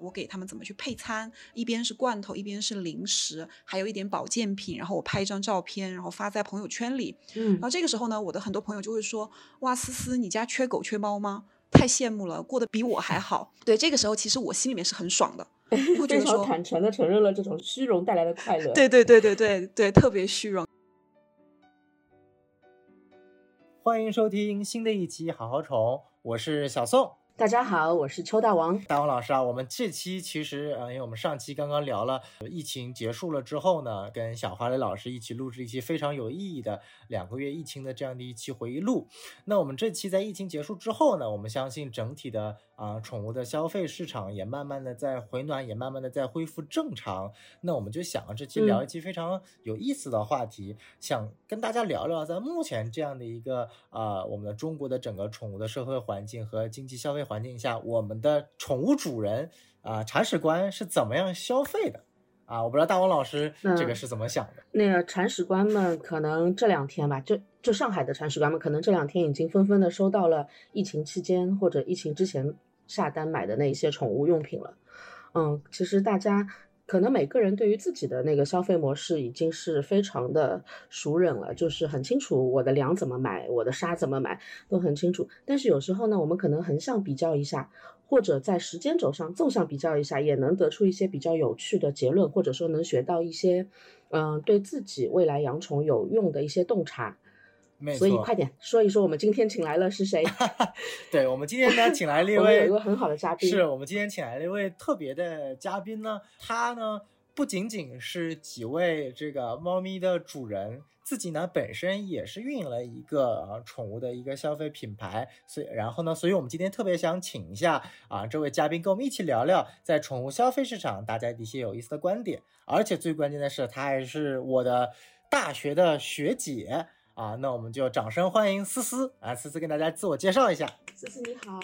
我给他们怎么去配餐，一边是罐头，一边是零食，还有一点保健品，然后我拍一张照片，然后发在朋友圈里。嗯然后这个时候呢，我的很多朋友就会说：“哇，思思，你家缺狗缺猫吗？太羡慕了，过得比我还好。”对，这个时候其实我心里面是很爽的，我觉非常得说，坦诚的承认了这种虚荣带来的快乐。对对对对对对，特别虚荣。欢迎收听新的一期《好好宠》，我是小宋。大家好，我是邱大王。大王老师啊，我们这期其实呃，因为我们上期刚刚聊了疫情结束了之后呢，跟小花蕾老师一起录制一期非常有意义的两个月疫情的这样的一期回忆录。那我们这期在疫情结束之后呢，我们相信整体的啊、宠物的消费市场也慢慢的在回暖，也慢慢的在恢复正常。那我们就想啊，这期聊一期非常有意思的话题，想跟大家聊聊在目前这样的一个呃我们的中国的整个宠物的社会环境和经济消费环境下，我们的宠物主人啊、铲屎官是怎么样消费的啊？我不知道大王老师这个嗯是怎么想的。那个铲屎官们可能这两天吧，就就上海的铲屎官们，可能这两天已经纷纷的收到了疫情期间或者疫情之前下单买的那些宠物用品了。嗯，其实大家可能每个人对于自己的那个消费模式已经是非常的熟稔了，就是很清楚我的粮怎么买，我的沙怎么买都很清楚。但是有时候呢，我们可能横向比较一下，或者在时间轴上纵向比较一下，也能得出一些比较有趣的结论，或者说能学到一些，嗯、对自己未来养宠有用的一些洞察。没错所以快点说一说，我们今天请来了是谁？对我们今天呢，请来了一 位有位一个很好的嘉宾，是我们今天请来了一位特别的嘉宾呢，他呢不仅仅是几位这个猫咪的主人，自己呢本身也是运营了一个啊宠物的一个消费品牌，所以然后呢，所以我们今天特别想请一下啊这位嘉宾跟我们一起聊聊在宠物消费市场大家的一些有意思的观点，而且最关键的是，他还是我的大学的学姐。啊，那我们就掌声欢迎思思啊！思思跟大家自我介绍一下。思思你好。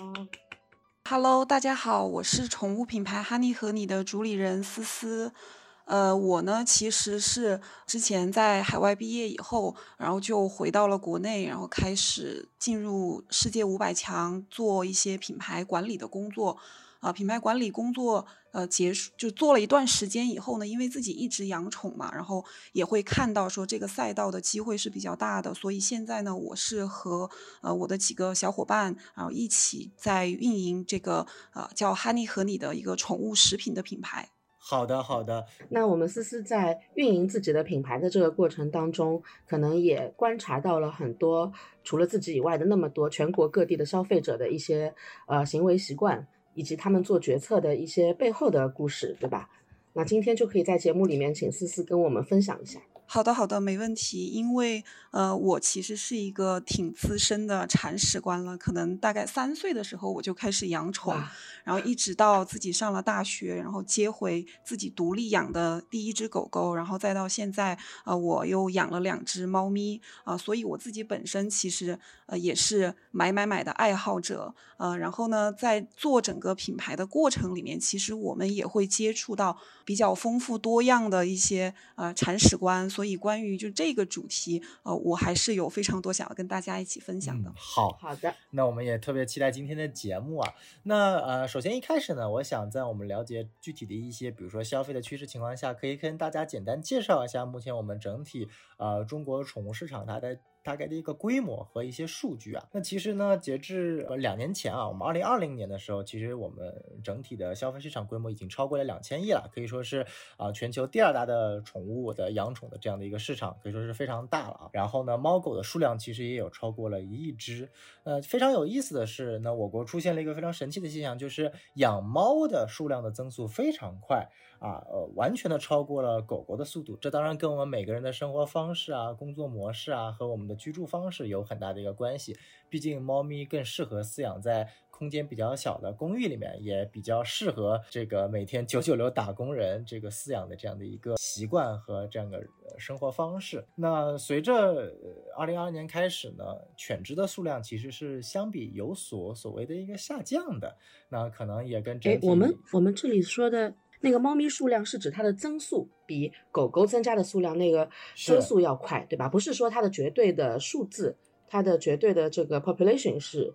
Hello，大家好，我是宠物品牌哈尼和你的主理人思思。呃，我呢其实是之前在海外毕业以后，然后就回到了国内，然后开始进入世界五百强，做一些品牌管理的工作。啊、品牌管理工作呃结束就做了一段时间以后呢，因为自己一直养宠嘛，然后也会看到说这个赛道的机会是比较大的，所以现在呢，我是和呃我的几个小伙伴，然后一起在运营这个呃叫哈尼和你的一个宠物食品的品牌。好的，好的，那我们思思在运营自己的品牌的这个过程当中，可能也观察到了很多除了自己以外的那么多全国各地的消费者的一些呃行为习惯，以及他们做决策的一些背后的故事，对吧？那今天就可以在节目里面请思思跟我们分享一下。好的，好的，没问题。因为呃，我其实是一个挺资深的铲屎官了，可能大概三岁的时候我就开始养宠，然后一直到自己上了大学，然后接回自己独立养的第一只狗狗，然后再到现在，呃，我又养了两只猫咪啊、所以我自己本身其实呃也是买买买的爱好者，呃，然后呢，在做整个品牌的过程里面，其实我们也会接触到比较丰富多样的一些呃铲屎官，所以关于就这个主题，呃，我还是有非常多想要跟大家一起分享的。嗯，好，好的，那我们也特别期待今天的节目啊。那呃，首先一开始呢，我想在我们了解具体的一些，比如说消费的趋势情况下，可以跟大家简单介绍一下目前我们整体呃中国宠物市场它的大概的一个规模和一些数据啊。那其实呢，截至两年前啊，我们二零二零年的时候，其实我们整体的消费市场规模已经超过了两千亿了，可以说是啊、全球第二大的宠物的养宠的这样的一个市场，可以说是非常大了啊。然后呢，猫狗的数量其实也有超过了一亿只。呃，非常有意思的是，那我国出现了一个非常神奇的现象，就是养猫的数量的增速非常快啊，呃，完全的超过了狗狗的速度。这当然跟我们每个人的生活方式啊、工作模式啊和我们的居住方式有很大的一个关系。毕竟猫咪更适合饲养在空间比较小的公寓里面，也比较适合这个每天九九六打工人这个饲养的这样的一个习惯和这样的呃生活方式。那随着二零二二年开始呢，犬只的数量其实是相比有所所谓的一个下降的。那可能也跟整哎，我们我们这里说的那个猫咪数量是指它的增速比狗狗增加的数量那个增速要快，对吧？不是说它的绝对的数字，它的绝对的这个 population 是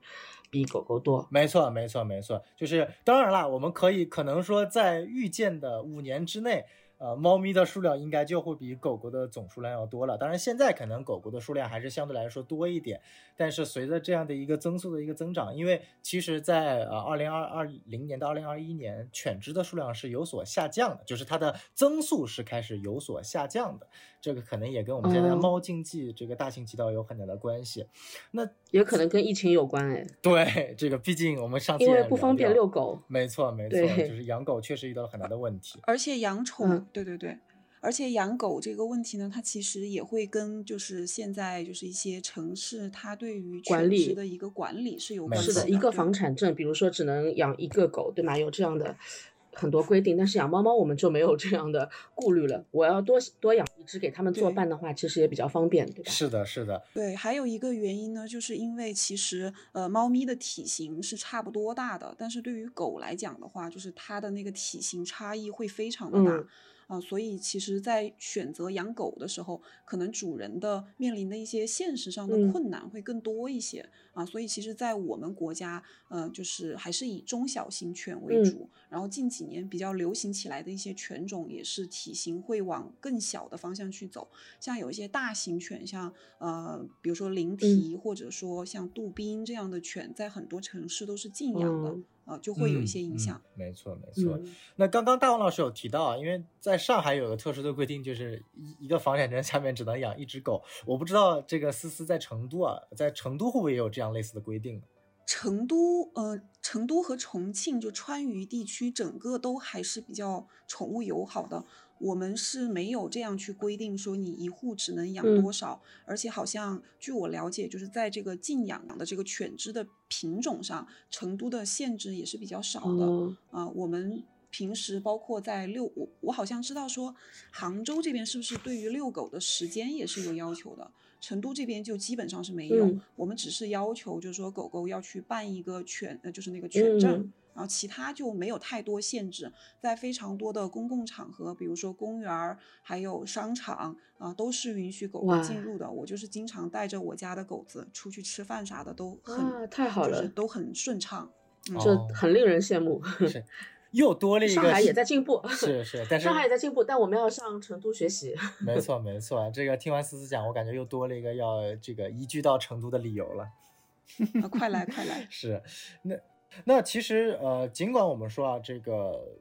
比狗狗多。没错，没错，没错。就是当然啦，我们可以可能说在预见的五年之内。呃，猫咪的数量应该就会比狗狗的总数量要多了。当然，现在可能狗狗的数量还是相对来说多一点，但是随着这样的一个增速的一个增长，因为其实，在呃二零二二零年到二零二一年，犬只的数量是有所下降的，就是它的增速是开始有所下降的。这个可能也跟我们现在猫经济这个大行其道有很大的关系。那也可能跟疫情有关哎。对，这个毕竟我们上次因为不方便遛狗。没错，没错，就是养狗确实遇到了很大的问题。而且养宠。对对对，而且养狗这个问题呢，它其实也会跟就是现在就是一些城市它对于管理的一个管理是有是的，一个房产证，比如说只能养一个狗，对吗？有这样的很多规定，但是养猫猫我们就没有这样的顾虑了。我要多多养一只给他们做伴的话，其实也比较方便，对吧？是的，是的。对，还有一个原因呢，就是因为其实呃，猫咪的体型是差不多大的，但是对于狗来讲的话，就是它的那个体型差异会非常的大。啊，所以其实，在选择养狗的时候，可能主人的面临的一些现实上的困难会更多一些啊。所以，其实，在我们国家，呃，就是还是以中小型犬为主。然后近几年比较流行起来的一些犬种，也是体型会往更小的方向去走。像有一些大型犬，像呃，比如说灵缇，或者说像杜宾这样的犬，在很多城市都是禁养的。啊，就会有一些影响。没错，没错。那刚刚大王老师有提到啊，因为在上海有个特殊的规定，就是一一个房产证下面只能养一只狗。我不知道这个思思在成都啊，在成都会不会也有这样类似的规定？成都，呃，成都和重庆就川渝地区，整个都还是比较宠物友好的。我们是没有这样去规定说你一户只能养多少，而且好像据我了解，就是在这个禁养的这个犬只的品种上，成都的限制也是比较少的。啊，我们平时包括在遛我，我好像知道说，杭州这边是不是对于遛狗的时间也是有要求的？成都这边就基本上是没有，我们只是要求就是说狗狗要去办一个犬，呃，就是那个犬证。然后其他就没有太多限制，在非常多的公共场合，比如说公园儿，还有商场啊，都是允许狗狗进入的。我就是经常带着我家的狗子出去吃饭啥的，都很太好了，都很顺畅，这很令人羡慕。是，又多了一个。上海也在进步，是是，但是 上海也在进步，但我们要上成都学习。没错没错，这个听完思思讲，我感觉又多了一个要这个移居到成都的理由了。快来快来！是，那。那其实，呃，尽管我们说啊，这个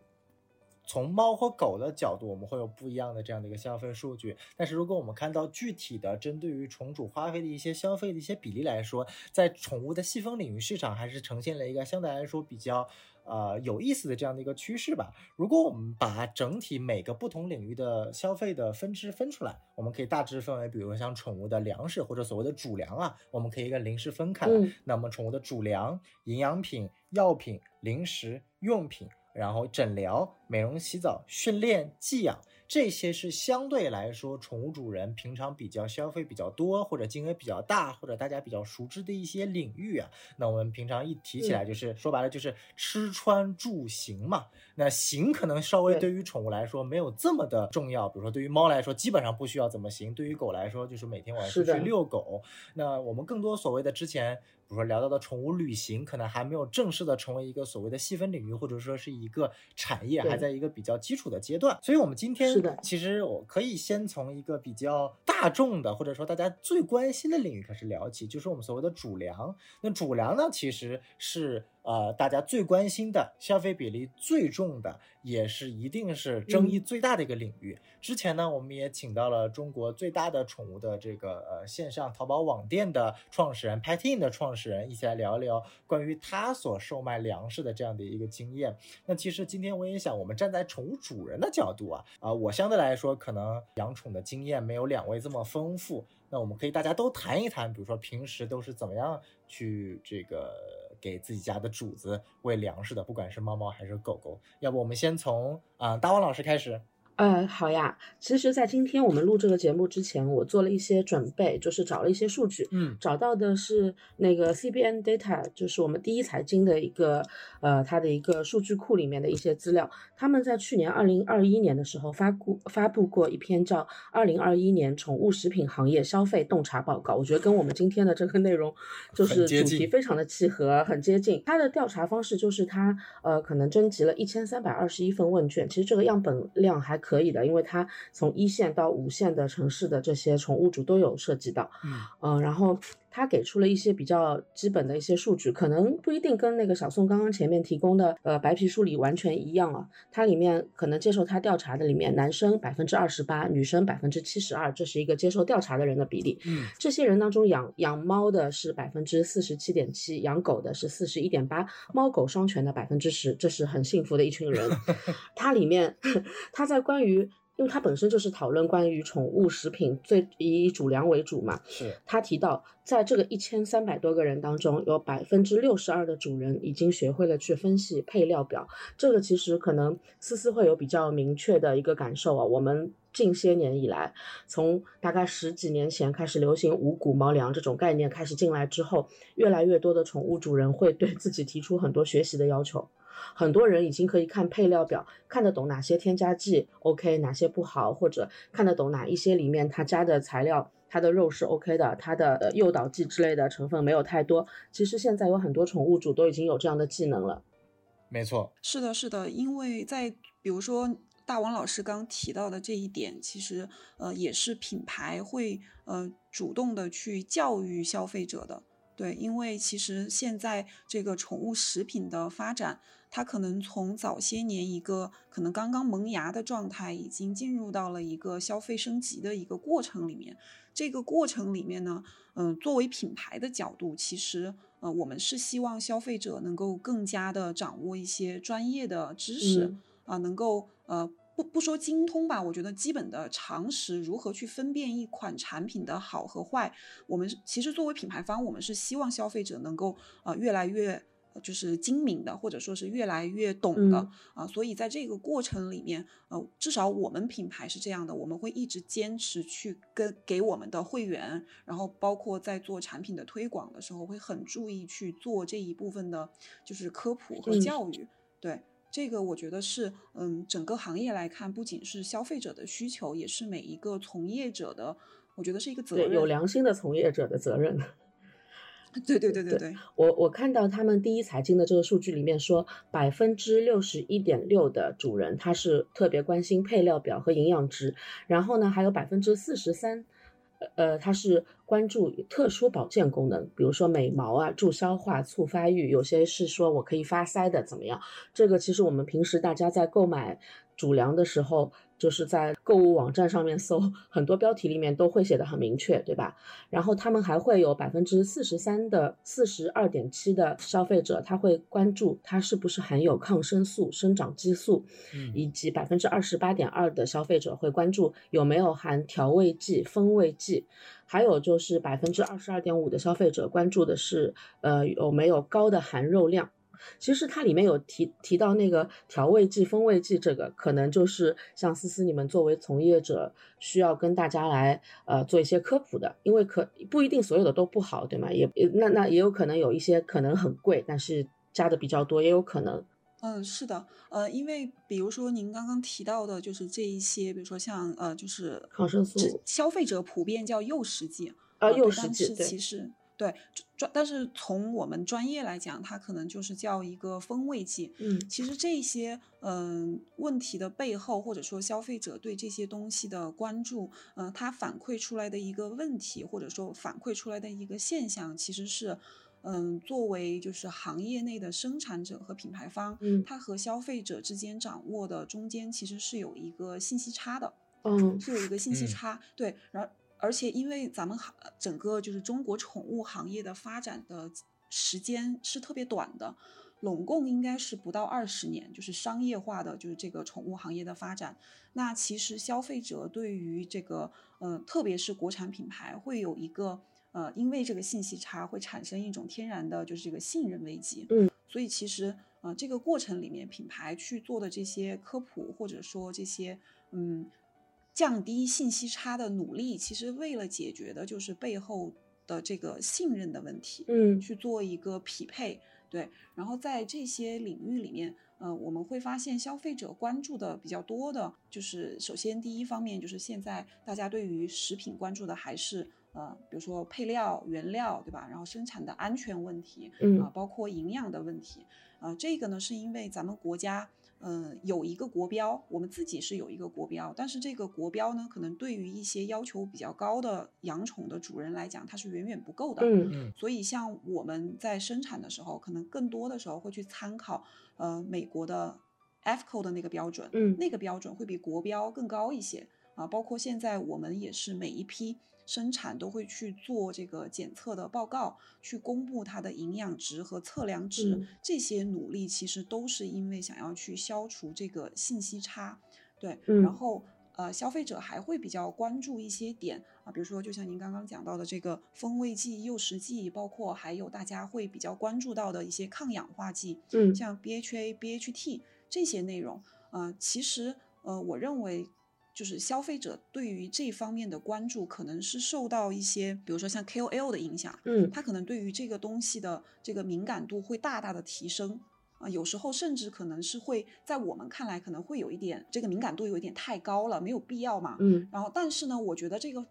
从猫和狗的角度，我们会有不一样的这样的一个消费数据，但是如果我们看到具体的针对于宠主花费的一些消费的一些比例来说，在宠物的细分领域市场还是呈现了一个相对来说比较。呃，有意思的这样的一个趋势吧。如果我们把整体每个不同领域的消费的分支分出来，我们可以大致分为，比如说像宠物的粮食或者所谓的主粮啊，我们可以跟零食分开。那么宠物的主粮、营养品、药品、零食、用品，然后诊疗、美容、洗澡、训练、寄养。这些是相对来说，宠物主人平常比较消费比较多，或者金额比较大，或者大家比较熟知的一些领域啊。那我们平常一提起来，就是说白了就是吃穿住行嘛。那行可能稍微对于宠物来说没有这么的重要，比如说对于猫来说，基本上不需要怎么行；对于狗来说，就是每天晚上去遛狗。那我们更多所谓的之前。比如说聊到的宠物旅行，可能还没有正式的成为一个所谓的细分领域，或者说是一个产业，还在一个比较基础的阶段。所以，我们今天其实我可以先从一个比较大众的，或者说大家最关心的领域开始聊起，就是我们所谓的主粮。那主粮呢，其实是。呃，大家最关心的消费比例最重的，也是一定是争议最大的一个领域。之前呢，我们也请到了中国最大的宠物的这个呃线上淘宝网店的创始人 Patin 的创始人，一起来聊一聊关于他所售卖粮食的这样的一个经验。那其实今天我也想，我们站在宠物主人的角度啊，啊，我相对来说可能养宠的经验没有两位这么丰富。那我们可以大家都谈一谈，比如说平时都是怎么样去这个。给自己家的主子喂粮食的，不管是猫猫还是狗狗，要不我们先从啊大王老师开始。呃，好呀。其实，在今天我们录这个节目之前，我做了一些准备，就是找了一些数据。嗯，找到的是那个 CBN Data，就是我们第一财经的一个呃，它的一个数据库里面的一些资料。他们在去年二零二一年的时候发布发布过一篇叫《二零二一年宠物食品行业消费洞察报告》，我觉得跟我们今天的这个内容就是主题非常的契合，很接近。它的调查方式就是它呃，可能征集了一千三百二十一份问卷，其实这个样本量还可。可以的，因为它从一线到五线的城市的这些宠物主都有涉及到，嗯，然后他给出了一些比较基本的一些数据，可能不一定跟那个小宋刚刚前面提供的呃白皮书里完全一样啊。它里面可能接受他调查的里面，男生百分之二十八，女生百分之七十二，这是一个接受调查的人的比例。嗯，这些人当中养养猫的是百分之四十七点七，养狗的是四十一点八，猫狗双全的百分之十，这是很幸福的一群人。它里面 他在关于。因为它本身就是讨论关于宠物食品，最以主粮为主嘛。是。他提到，在这个一千三百多个人当中，有百分之六十二的主人已经学会了去分析配料表。这个其实可能思思会有比较明确的一个感受啊。我们近些年以来，从大概十几年前开始流行五谷猫粮这种概念开始进来之后，越来越多的宠物主人会对自己提出很多学习的要求。很多人已经可以看配料表，看得懂哪些添加剂 OK，哪些不好，或者看得懂哪一些里面它加的材料，它的肉是 OK 的，它的诱导剂之类的成分没有太多。其实现在有很多宠物主都已经有这样的技能了。没错，是的，是的，因为在比如说大王老师刚提到的这一点，其实呃也是品牌会呃主动的去教育消费者的。对，因为其实现在这个宠物食品的发展。它可能从早些年一个可能刚刚萌芽的状态，已经进入到了一个消费升级的一个过程里面。这个过程里面呢，嗯，作为品牌的角度，其实呃，我们是希望消费者能够更加的掌握一些专业的知识啊，能够呃不不说精通吧，我觉得基本的常识，如何去分辨一款产品的好和坏，我们其实作为品牌方，我们是希望消费者能够啊越来越。就是精明的，或者说是越来越懂的啊，所以在这个过程里面，呃，至少我们品牌是这样的，我们会一直坚持去跟给我们的会员，然后包括在做产品的推广的时候，会很注意去做这一部分的，就是科普和教育。对这个，我觉得是，嗯，整个行业来看，不仅是消费者的需求，也是每一个从业者的，我觉得是一个责任，有良心的从业者的责任。对对对对对，我我看到他们第一财经的这个数据里面说，百分之六十一点六的主人他是特别关心配料表和营养值，然后呢，还有百分之四十三，呃，他是关注特殊保健功能，比如说美毛啊、助消化、促发育，有些是说我可以发腮的怎么样？这个其实我们平时大家在购买主粮的时候。就是在购物网站上面搜，很多标题里面都会写的很明确，对吧？然后他们还会有百分之四十三的四十二点七的消费者，他会关注它是不是含有抗生素、生长激素，以及百分之二十八点二的消费者会关注有没有含调味剂、风味剂，还有就是百分之二十二点五的消费者关注的是，呃，有没有高的含肉量。其实它里面有提提到那个调味剂、风味剂，这个可能就是像思思你们作为从业者需要跟大家来呃做一些科普的，因为可不一定所有的都不好，对吗？也那那也有可能有一些可能很贵，但是加的比较多，也有可能。嗯，是的，呃，因为比如说您刚刚提到的，就是这一些，比如说像呃，就是抗生素，消费者普遍叫诱食剂啊，诱食剂，其实。对，专但是从我们专业来讲，它可能就是叫一个风味剂。嗯，其实这些嗯问题的背后，或者说消费者对这些东西的关注，嗯，它反馈出来的一个问题，或者说反馈出来的一个现象，其实是嗯作为就是行业内的生产者和品牌方，嗯，它和消费者之间掌握的中间其实是有一个信息差的。嗯，是有一个信息差。对，然后。而且，因为咱们行整个就是中国宠物行业的发展的时间是特别短的，拢共应该是不到二十年，就是商业化的就是这个宠物行业的发展。那其实消费者对于这个，呃，特别是国产品牌，会有一个，呃，因为这个信息差会产生一种天然的，就是这个信任危机。嗯，所以其实，呃，这个过程里面，品牌去做的这些科普，或者说这些。嗯，降低信息差的努力，其实为了解决的就是背后的这个信任的问题，嗯去做一个匹配。对，然后在这些领域里面，呃，我们会发现消费者关注的比较多的，就是首先第一方面就是现在大家对于食品关注的还是呃，比如说配料、原料，对吧？然后生产的安全问题，嗯啊，包括营养的问题，呃，这个呢是因为咱们国家。嗯，有一个国标，我们自己是有一个国标，但是这个国标呢，可能对于一些要求比较高的养宠的主人来讲，它是远远不够的。嗯嗯所以，像我们在生产的时候，可能更多的时候会去参考呃美国的 AFCO 的那个标准，嗯那个标准会比国标更高一些啊。包括现在我们也是每一批生产都会去做这个检测的报告，去公布它的营养值和测量值。嗯这些努力其实都是因为想要去消除这个信息差，对，嗯然后。呃，消费者还会比较关注一些点啊，比如说就像您刚刚讲到的这个风味剂、诱食剂，包括还有大家会比较关注到的一些抗氧化剂，嗯像 BHA、BHT 这些内容，呃，其实呃，我认为就是消费者对于这方面的关注，可能是受到一些，比如说像 KOL 的影响，嗯他可能对于这个东西的这个敏感度会大大的提升。啊、有时候甚至可能是会在我们看来可能会有一点这个敏感度有一点太高了，没有必要嘛。嗯然后，但是呢，我觉得这个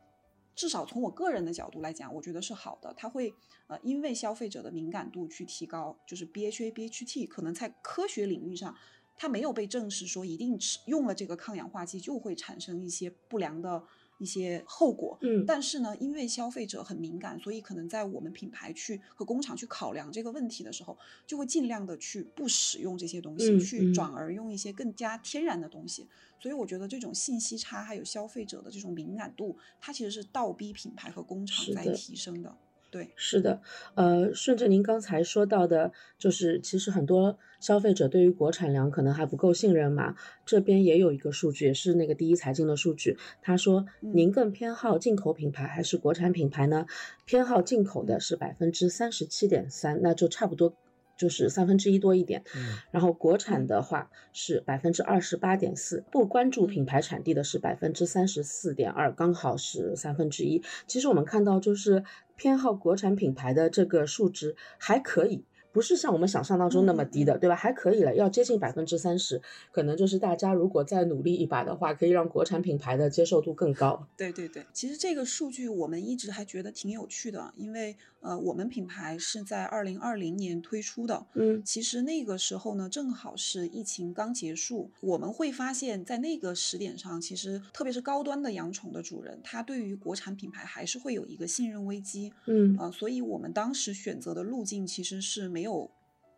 至少从我个人的角度来讲，我觉得是好的。它会呃，因为消费者的敏感度去提高，就是 BHA、BHT 可能在科学领域上，它没有被证实说一定吃用了这个抗氧化剂就会产生一些不良的一些后果。嗯但是呢，因为消费者很敏感，所以可能在我们品牌去和工厂去考量这个问题的时候，就会尽量的去不使用这些东西，嗯去嗯转而用一些更加天然的东西。所以我觉得这种信息差还有消费者的这种敏感度，它其实是倒逼品牌和工厂在提升的。对，是的，呃，顺着您刚才说到的，就是其实很多消费者对于国产粮可能还不够信任嘛。这边也有一个数据，也是那个第一财经的数据，他说嗯您更偏好进口品牌还是国产品牌呢？偏好进口的是百分之三十七点三，那就差不多就是三分之一多一点。嗯然后国产的话是百分之二十八点四，不关注品牌产地的是百分之三十四点二，刚好是三分之一。其实我们看到，就是偏好国产品牌的这个数值还可以。不是像我们想象当中那么低的，对吧？还可以了，要接近百分之三十，可能就是大家如果再努力一把的话，可以让国产品牌的接受度更高。对对对，其实这个数据我们一直还觉得挺有趣的，因为呃，我们品牌是在二零二零年推出的，嗯。其实那个时候呢，正好是疫情刚结束，我们会发现，在那个时点上，其实特别是高端的养宠的主人，他对于国产品牌还是会有一个信任危机，嗯。呃，所以我们当时选择的路径其实是没有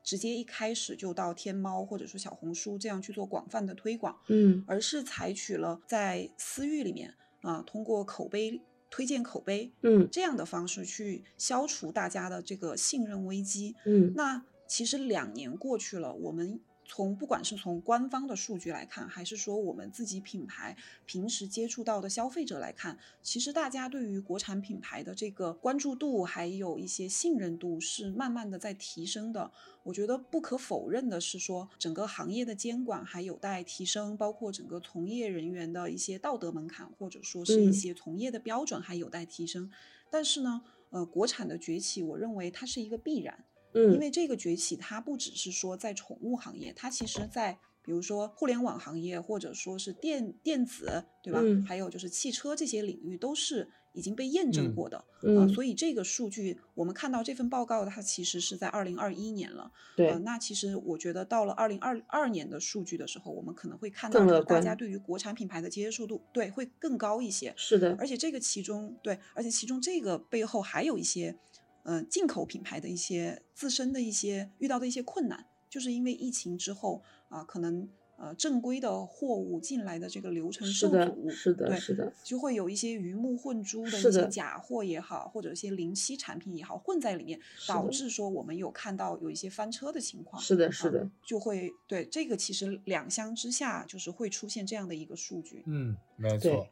直接一开始就到天猫或者说小红书这样去做广泛的推广，嗯。而是采取了在私域里面啊、通过口碑推荐口碑嗯。这样的方式去消除大家的这个信任危机。嗯。那其实两年过去了，我们从不管是从官方的数据来看，还是说我们自己品牌平时接触到的消费者来看，其实大家对于国产品牌的这个关注度，还有一些信任度是慢慢的在提升的。我觉得不可否认的是说，整个行业的监管还有待提升，包括整个从业人员的一些道德门槛，或者说是一嗯些从业的标准还有待提升。但是呢，呃，国产的崛起，我认为它是一个必然。因嗯为这个崛起，它不只是说在宠物行业，它其实在比如说互联网行业，或者说是电电子，对吧？嗯还有就是汽车这些领域都是已经被验证嗯过的啊、嗯所以这个数据，我们看到这份报告，它其实是在二零二一年了。对呃，那其实我觉得到了二零二二年的数据的时候，我们可能会看到就是大家对于国产品牌的接受度，对，会更高一些。是的，而且这个其中对，而且其中这个背后还有一些，呃，进口品牌的一些自身的一些遇到的一些困难，就是因为疫情之后啊、可能呃正规的货物进来的这个流程受阻，是的对，是的就会有一些鱼目混珠的一些假货也好，或者一些临期产品也好混在里面，导致说我们有看到有一些翻车的情况。是的，是啊的，就会对这个其实两相之下，就是会出现这样的一个数据。嗯，没错，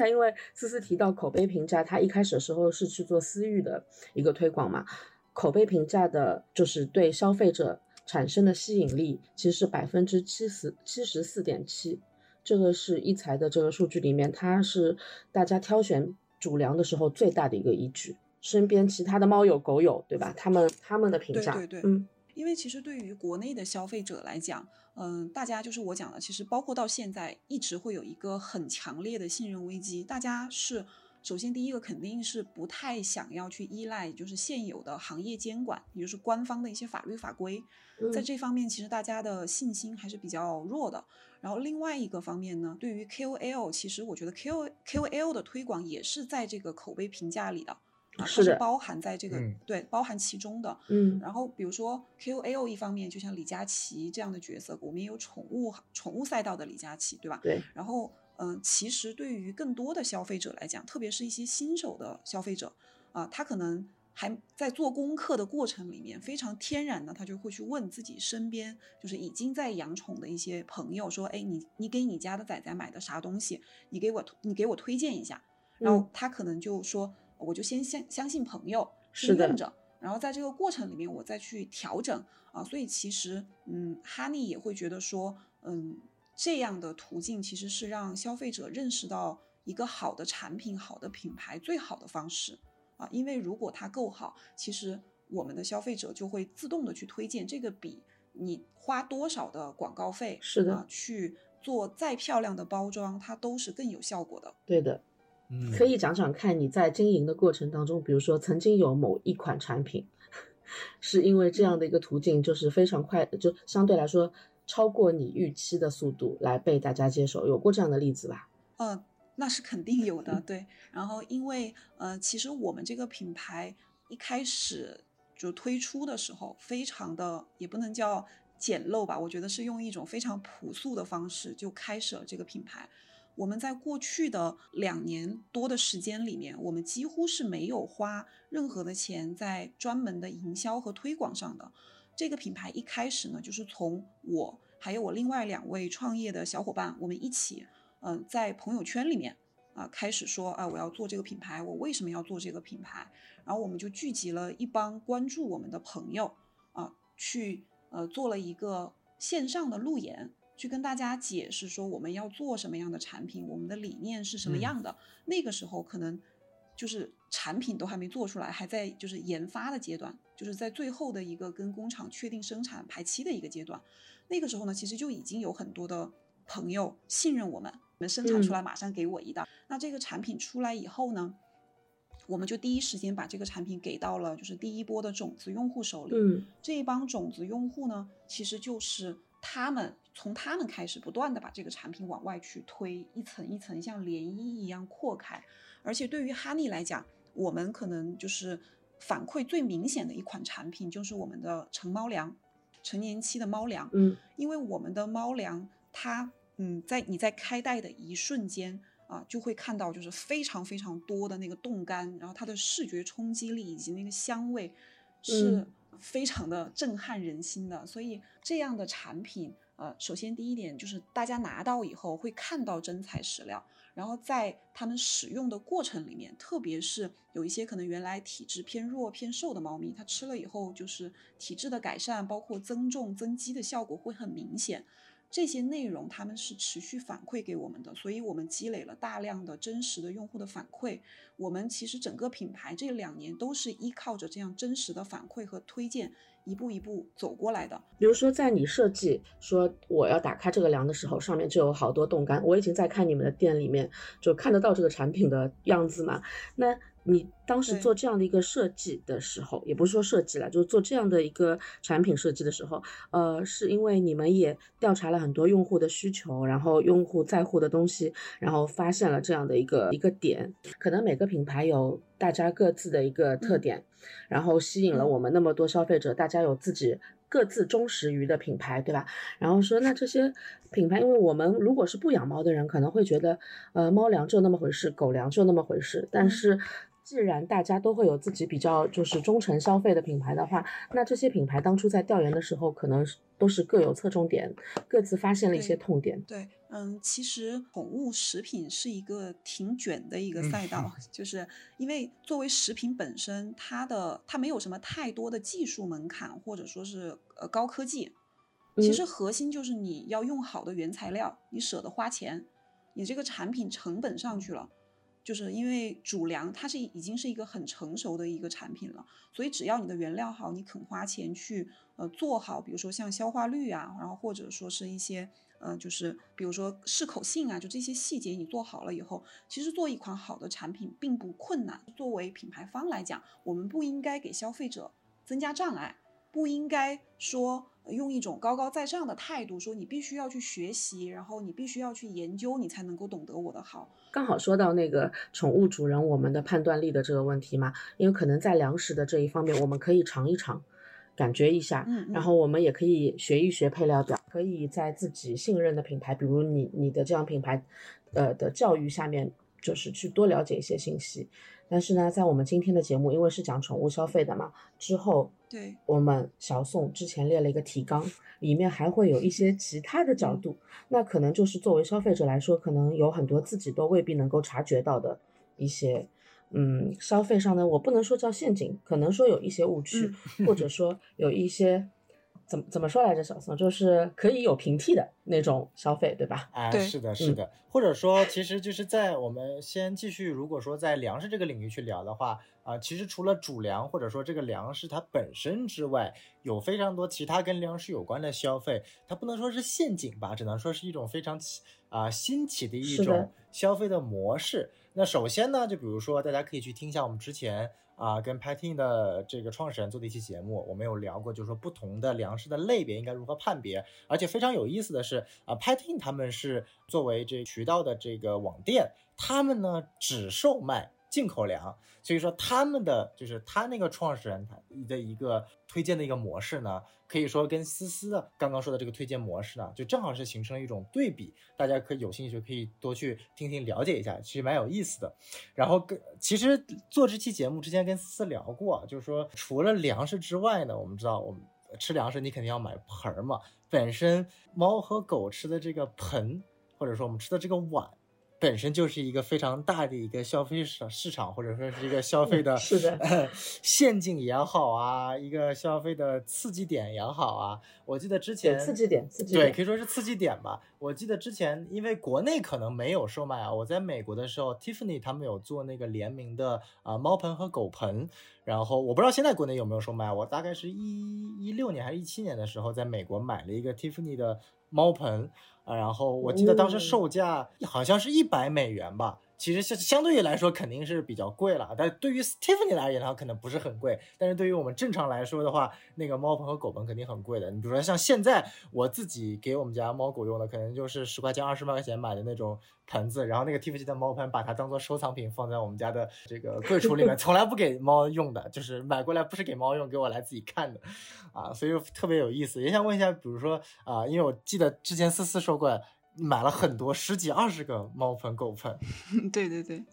他因为思思提到口碑评价，他一开始的时候是去做私域的一个推广嘛，口碑评价的就是对消费者产生的吸引力其实是百分之七十七十四点七，这个是一财的这个数据里面，它是大家挑选主粮的时候最大的一个依据。身边其他的猫友狗友，对吧？他们他们的评价，对对对，嗯，因为其实对于国内的消费者来讲，嗯，大家就是我讲的，其实包括到现在一直会有一个很强烈的信任危机。大家是首先第一个肯定是不太想要去依赖，就是现有的行业监管，也就是官方的一些法律法规，在这方面其实大家的信心还是比较弱的。然后另外一个方面呢，对于 KOL，其实我觉得 KO KOL 的推广也是在这个口碑评价里的。它是包含在这个对，包含其中的。嗯，然后比如说 KOL 一方面，就像李佳琦这样的角色，我们也有宠物宠物赛道的李佳琦，对吧？对。然后，嗯，其实对于更多的消费者来讲，特别是一些新手的消费者啊，他可能还在做功课的过程里面，非常天然的，他就会去问自己身边就是已经在养宠的一些朋友说：“哎，你你给你家的仔仔买的啥东西？你给我你给我推荐一下。”然后他可能就说。我就先相相信朋友，先用着，然后在这个过程里面我再去调整啊，所以其实嗯，哈尼也会觉得说，嗯，这样的途径其实是让消费者认识到一个好的产品、好的品牌最好的方式啊，因为如果它够好，其实我们的消费者就会自动的去推荐，这个比你花多少的广告费是的啊去做再漂亮的包装，它都是更有效果的。对的。可以讲讲看你在经营的过程当中，比如说曾经有某一款产品，是因为这样的一个途径，就是非常快，就相对来说超过你预期的速度来被大家接受，有过这样的例子吧？嗯，那是肯定有的，对。然后因为呃，其实我们这个品牌一开始就推出的时候，非常的也不能叫简陋吧，我觉得是用一种非常朴素的方式就开始了这个品牌。我们在过去的两年多的时间里面，我们几乎是没有花任何的钱在专门的营销和推广上的。这个品牌一开始呢，就是从我还有我另外两位创业的小伙伴，我们一起，嗯，在朋友圈里面啊，开始说啊，我要做这个品牌，我为什么要做这个品牌？然后我们就聚集了一帮关注我们的朋友啊，去呃做了一个线上的路演。去跟大家解释说我们要做什么样的产品，我们的理念是什么样的。那个时候可能就是产品都还没做出来，还在就是研发的阶段，就是在最后的一个跟工厂确定生产排期的一个阶段。那个时候呢，其实就已经有很多的朋友信任我们，我们生产出来马上给我一档。那这个产品出来以后呢，我们就第一时间把这个产品给到了就是第一波的种子用户手里。嗯，这一帮种子用户呢，其实就是他们。从他们开始，不断的把这个产品往外去推，一层一层像涟漪一样扩开。而且对于哈尼来讲，我们可能就是反馈最明显的一款产品，就是我们的成猫粮，成年期的猫粮。嗯，因为我们的猫粮，它嗯，在你在开袋的一瞬间啊，就会看到就是非常非常多的那个冻干，然后它的视觉冲击力以及那个香味是非常的震撼人心的。所以这样的产品。呃，首先第一点就是大家拿到以后会看到真材实料，然后在他们使用的过程里面，特别是有一些可能原来体质偏弱偏瘦的猫咪，它吃了以后就是体质的改善，包括增重增肌的效果会很明显。这些内容他们是持续反馈给我们的，所以我们积累了大量的真实的用户的反馈。我们其实整个品牌这两年都是依靠着这样真实的反馈和推荐。一步一步走过来的。比如说，在你设计说我要打开这个粮的时候，上面就有好多冻干。我已经在看你们的店里面，就看得到这个产品的样子嘛。那你当时做这样的一个设计的时候，也不是说设计了，就是做这样的一个产品设计的时候，呃，是因为你们也调查了很多用户的需求，然后用户在乎的东西，然后发现了这样的一个一个点。可能每个品牌有大家各自的一个特点，然后吸引了我们那么多消费者，大家有自己各自忠实于的品牌，对吧？然后说那这些品牌，因为我们如果是不养猫的人，可能会觉得，呃，猫粮就那么回事，狗粮就那么回事，但是。既然大家都会有自己比较就是忠诚消费的品牌的话，那这些品牌当初在调研的时候，可能都是各有侧重点，各自发现了一些痛点。对，嗯，其实宠物食品是一个挺卷的一个赛道，就是因为作为食品本身，它的它没有什么太多的技术门槛，或者说是呃高科技。其实核心就是你要用好的原材料，你舍得花钱，你这个产品成本上去了。就是因为主粮它是已经是一个很成熟的一个产品了，所以只要你的原料好，你肯花钱去呃做好，比如说像消化率啊，然后或者说是一些呃就是比如说适口性啊，就这些细节你做好了以后，其实做一款好的产品并不困难。作为品牌方来讲，我们不应该给消费者增加障碍，不应该说。用一种高高在上的态度说，你必须要去学习，然后你必须要去研究，你才能够懂得我的好。刚好说到那个宠物主人我们的判断力的这个问题嘛，因为可能在粮食的这一方面，我们可以尝一尝，感觉一下，嗯，然后我们也可以学一学配料表，可以在自己信任的品牌，比如你你的这样品牌，呃的教育下面，就是去多了解一些信息。但是呢，在我们今天的节目，因为是讲宠物消费的嘛，之后，对。我们小宋之前列了一个提纲，里面还会有一些其他的角度，那可能就是作为消费者来说，可能有很多自己都未必能够察觉到的一些，嗯，消费上呢，我不能说叫陷阱，可能说有一些误区，或者说有一些。怎么怎么说来着，小宋就是可以有平替的那种消费，对吧？哎，是的，是的，或者说，其实就是在我们先继续，如果说在粮食这个领域去聊的话，啊，其实除了主粮或者说这个粮食它本身之外，有非常多其他跟粮食有关的消费，它不能说是陷阱吧，只能说是一种非常啊新起的一种消费的模式。那首先呢，就比如说大家可以去听一下我们之前。啊，跟 p a t i n 的这个创始人做的一期节目，我们有聊过，就是说不同的粮食的类别应该如何判别。而且非常有意思的是，啊 p a t i n 他们是作为这渠道的这个网店，他们呢只售卖。进口粮，所以说他们的就是他那个创始人他的一个推荐的一个模式呢，可以说跟思思刚刚说的这个推荐模式呢，就正好是形成了一种对比。大家可有兴趣可以多去听听了解一下，其实蛮有意思的。然后跟其实做这期节目之前跟思思聊过，就是说除了粮食之外呢，我们知道我们吃粮食你肯定要买盆儿嘛，本身猫和狗吃的这个盆，或者说我们吃的这个碗。本身就是一个非常大的一个消费市市场，或者说是一个消费的是的 陷阱也好啊，一个消费的刺激点也好啊。我记得之前刺激点，刺激对，可以说是刺激点吧。我记得之前因为国内可能没有售卖啊，我在美国的时候，Tiffany 他们有做那个联名的啊猫盆和狗盆，然后我不知道现在国内有没有售卖。我大概是一一六年还是一七年的时候，在美国买了一个 Tiffany 的猫盆。啊，然后我记得当时售价好像是一百美元吧。其实相相对于来说肯定是比较贵了，但对于 Stephanie 来言的话，可能不是很贵。但是对于我们正常来说的话，那个猫盆和狗盆肯定很贵的。你比如说像现在我自己给我们家猫狗用的，可能就是十块钱、二十块钱买的那种盆子，然后那个 Tiffany 的猫盆，把它当做收藏品放在我们家的这个柜橱里面，从来不给猫用的，就是买过来不是给猫用，给我来自己看的，啊，所以特别有意思。也想问一下，比如说啊，因为我记得之前思思说过。买了很多十几二十个猫盆狗盆，对对对，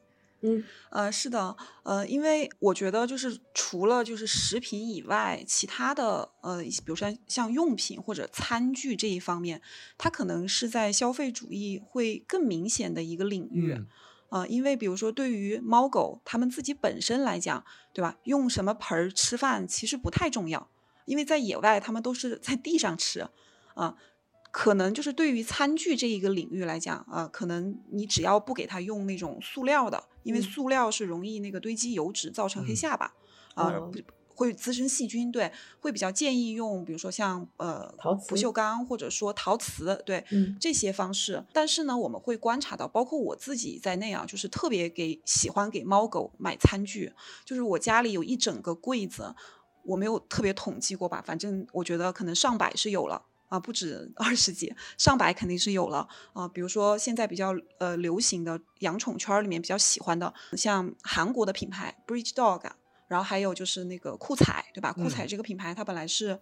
嗯呃是的，呃因为我觉得就是除了就是食品以外，其他的呃比如说像用品或者餐具这一方面，它可能是在消费主义会更明显的一个领域，啊因为比如说对于猫狗它们自己本身来讲，对吧？用什么盆儿吃饭其实不太重要，因为在野外它们都是在地上吃，啊。可能就是对于餐具这一个领域来讲啊，可能你只要不给它用那种塑料的，因为塑料是容易那个堆积油脂，造成黑下巴啊，会滋生细菌。对，会比较建议用，比如说像呃不锈钢或者说陶瓷，对这些方式。但是呢，我们会观察到，包括我自己在内啊，就是特别给喜欢给猫狗买餐具，就是我家里有一整个柜子，我没有特别统计过吧，反正我觉得可能上百是有了。啊，不止二十几，上百肯定是有了啊。比如说现在比较呃流行的养宠圈里面比较喜欢的，像韩国的品牌 Bridge Dog，然后还有就是那个酷彩，对吧？酷彩这个品牌它本来是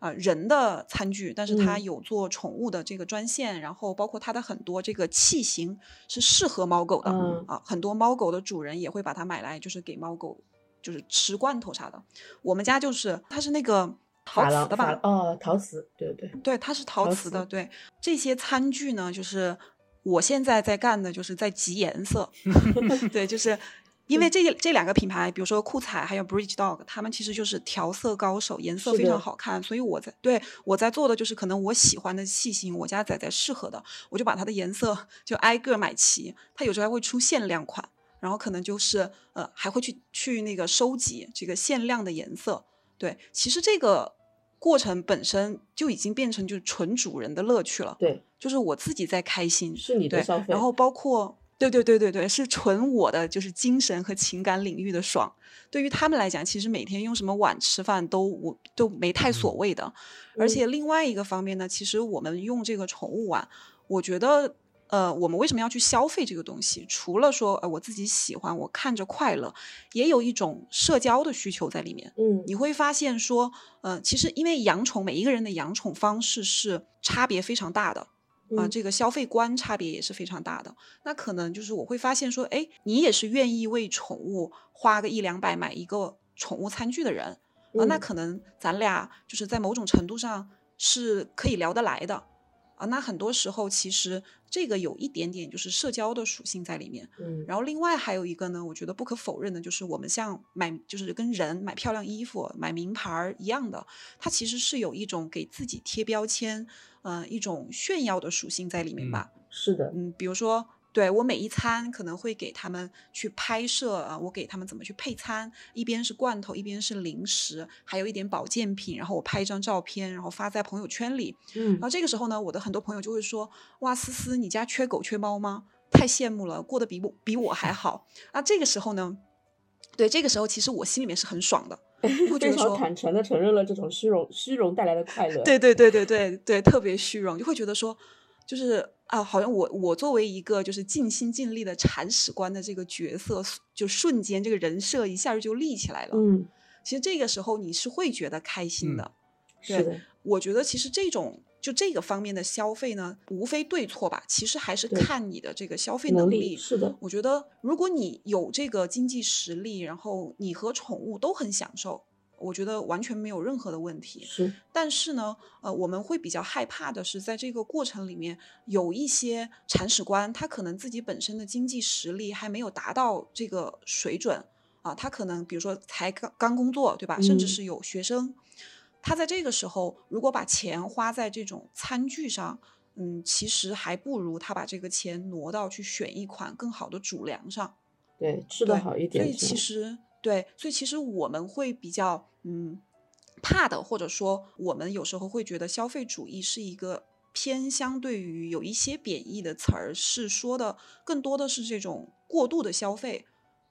啊人的餐具，但是它有做宠物的这个专线，然后包括它的很多这个器型是适合猫狗的啊，很多猫狗的主人也会把它买来，就是给猫狗就是吃罐头啥的。我们家就是它是那个。陶瓷的吧？哦，陶瓷，对对对，它是陶瓷的。对这些餐具呢，就是我现在在干的，就是在集颜色。对，就是 因为这这两个品牌，比如说酷彩还有 Bridge Dog，他们其实就是调色高手，颜色非常好看。所以我在对我在做的就是可能我喜欢的器型，我家仔仔适合的，我就把它的颜色就挨个买齐。它有时候还会出限量款，然后可能就是呃还会去去那个收集这个限量的颜色。对，其实这个过程本身就已经变成就是纯主人的乐趣了。对，就是我自己在开心，是你的消费，然后包括。对对对对对，是纯我的，就是精神和情感领域的爽。对于他们来讲，其实每天用什么碗吃饭都我都没太所谓的。而且另外一个方面呢，其实我们用这个宠物碗，我觉得，呃，我们为什么要去消费这个东西？除了说，呃，我自己喜欢，我看着快乐，也有一种社交的需求在里面。嗯，你会发现说，呃，其实因为养宠，每一个人的养宠方式是差别非常大的。啊，这个消费观差别也是非常大的。那可能就是我会发现说，哎，你也是愿意为宠物花个一两百买一个宠物餐具的人啊。那可能咱俩就是在某种程度上是可以聊得来的啊。那很多时候其实这个有一点点就是社交的属性在里面。嗯。然后另外还有一个呢，我觉得不可否认的就是我们像买就是跟人买漂亮衣服、买名牌一样的，它其实是有一种给自己贴标签。嗯，一种炫耀的属性在里面吧？是的，嗯，比如说，对我每一餐可能会给他们去拍摄啊，我给他们怎么去配餐，一边是罐头，一边是零食，还有一点保健品，然后我拍一张照片，然后发在朋友圈里。嗯，然后这个时候呢，我的很多朋友就会说：“哇，思思，你家缺狗缺猫吗？太羡慕了，过得比我比我还好。”那这个时候呢，对，这个时候其实我心里面是很爽的。非常坦诚的承认了这种虚荣，虚荣带来的快乐。对对对对对对，特别虚荣，就会觉得说，就是啊，好像我我作为一个就是尽心尽力的铲屎官的这个角色，就瞬间这个人设一下就立起来了。嗯，其实这个时候你是会觉得开心的。是的，我觉得其实这种。就这个方面的消费呢，无非对错吧，其实还是看你的这个消费能力。是的，我觉得如果你有这个经济实力，然后你和宠物都很享受，我觉得完全没有任何的问题。是，但是呢，呃，我们会比较害怕的是，在这个过程里面有一些铲屎官，他可能自己本身的经济实力还没有达到这个水准啊，他可能比如说才刚刚工作，对吧？甚至是有学生。他在这个时候，如果把钱花在这种餐具上，嗯，其实还不如他把这个钱挪到去选一款更好的主粮上，对，吃的好一点。所以其实对，所以其实我们会比较嗯怕的，或者说我们有时候会觉得消费主义是一个偏相对于有一些贬义的词儿，是说的更多的是这种过度的消费，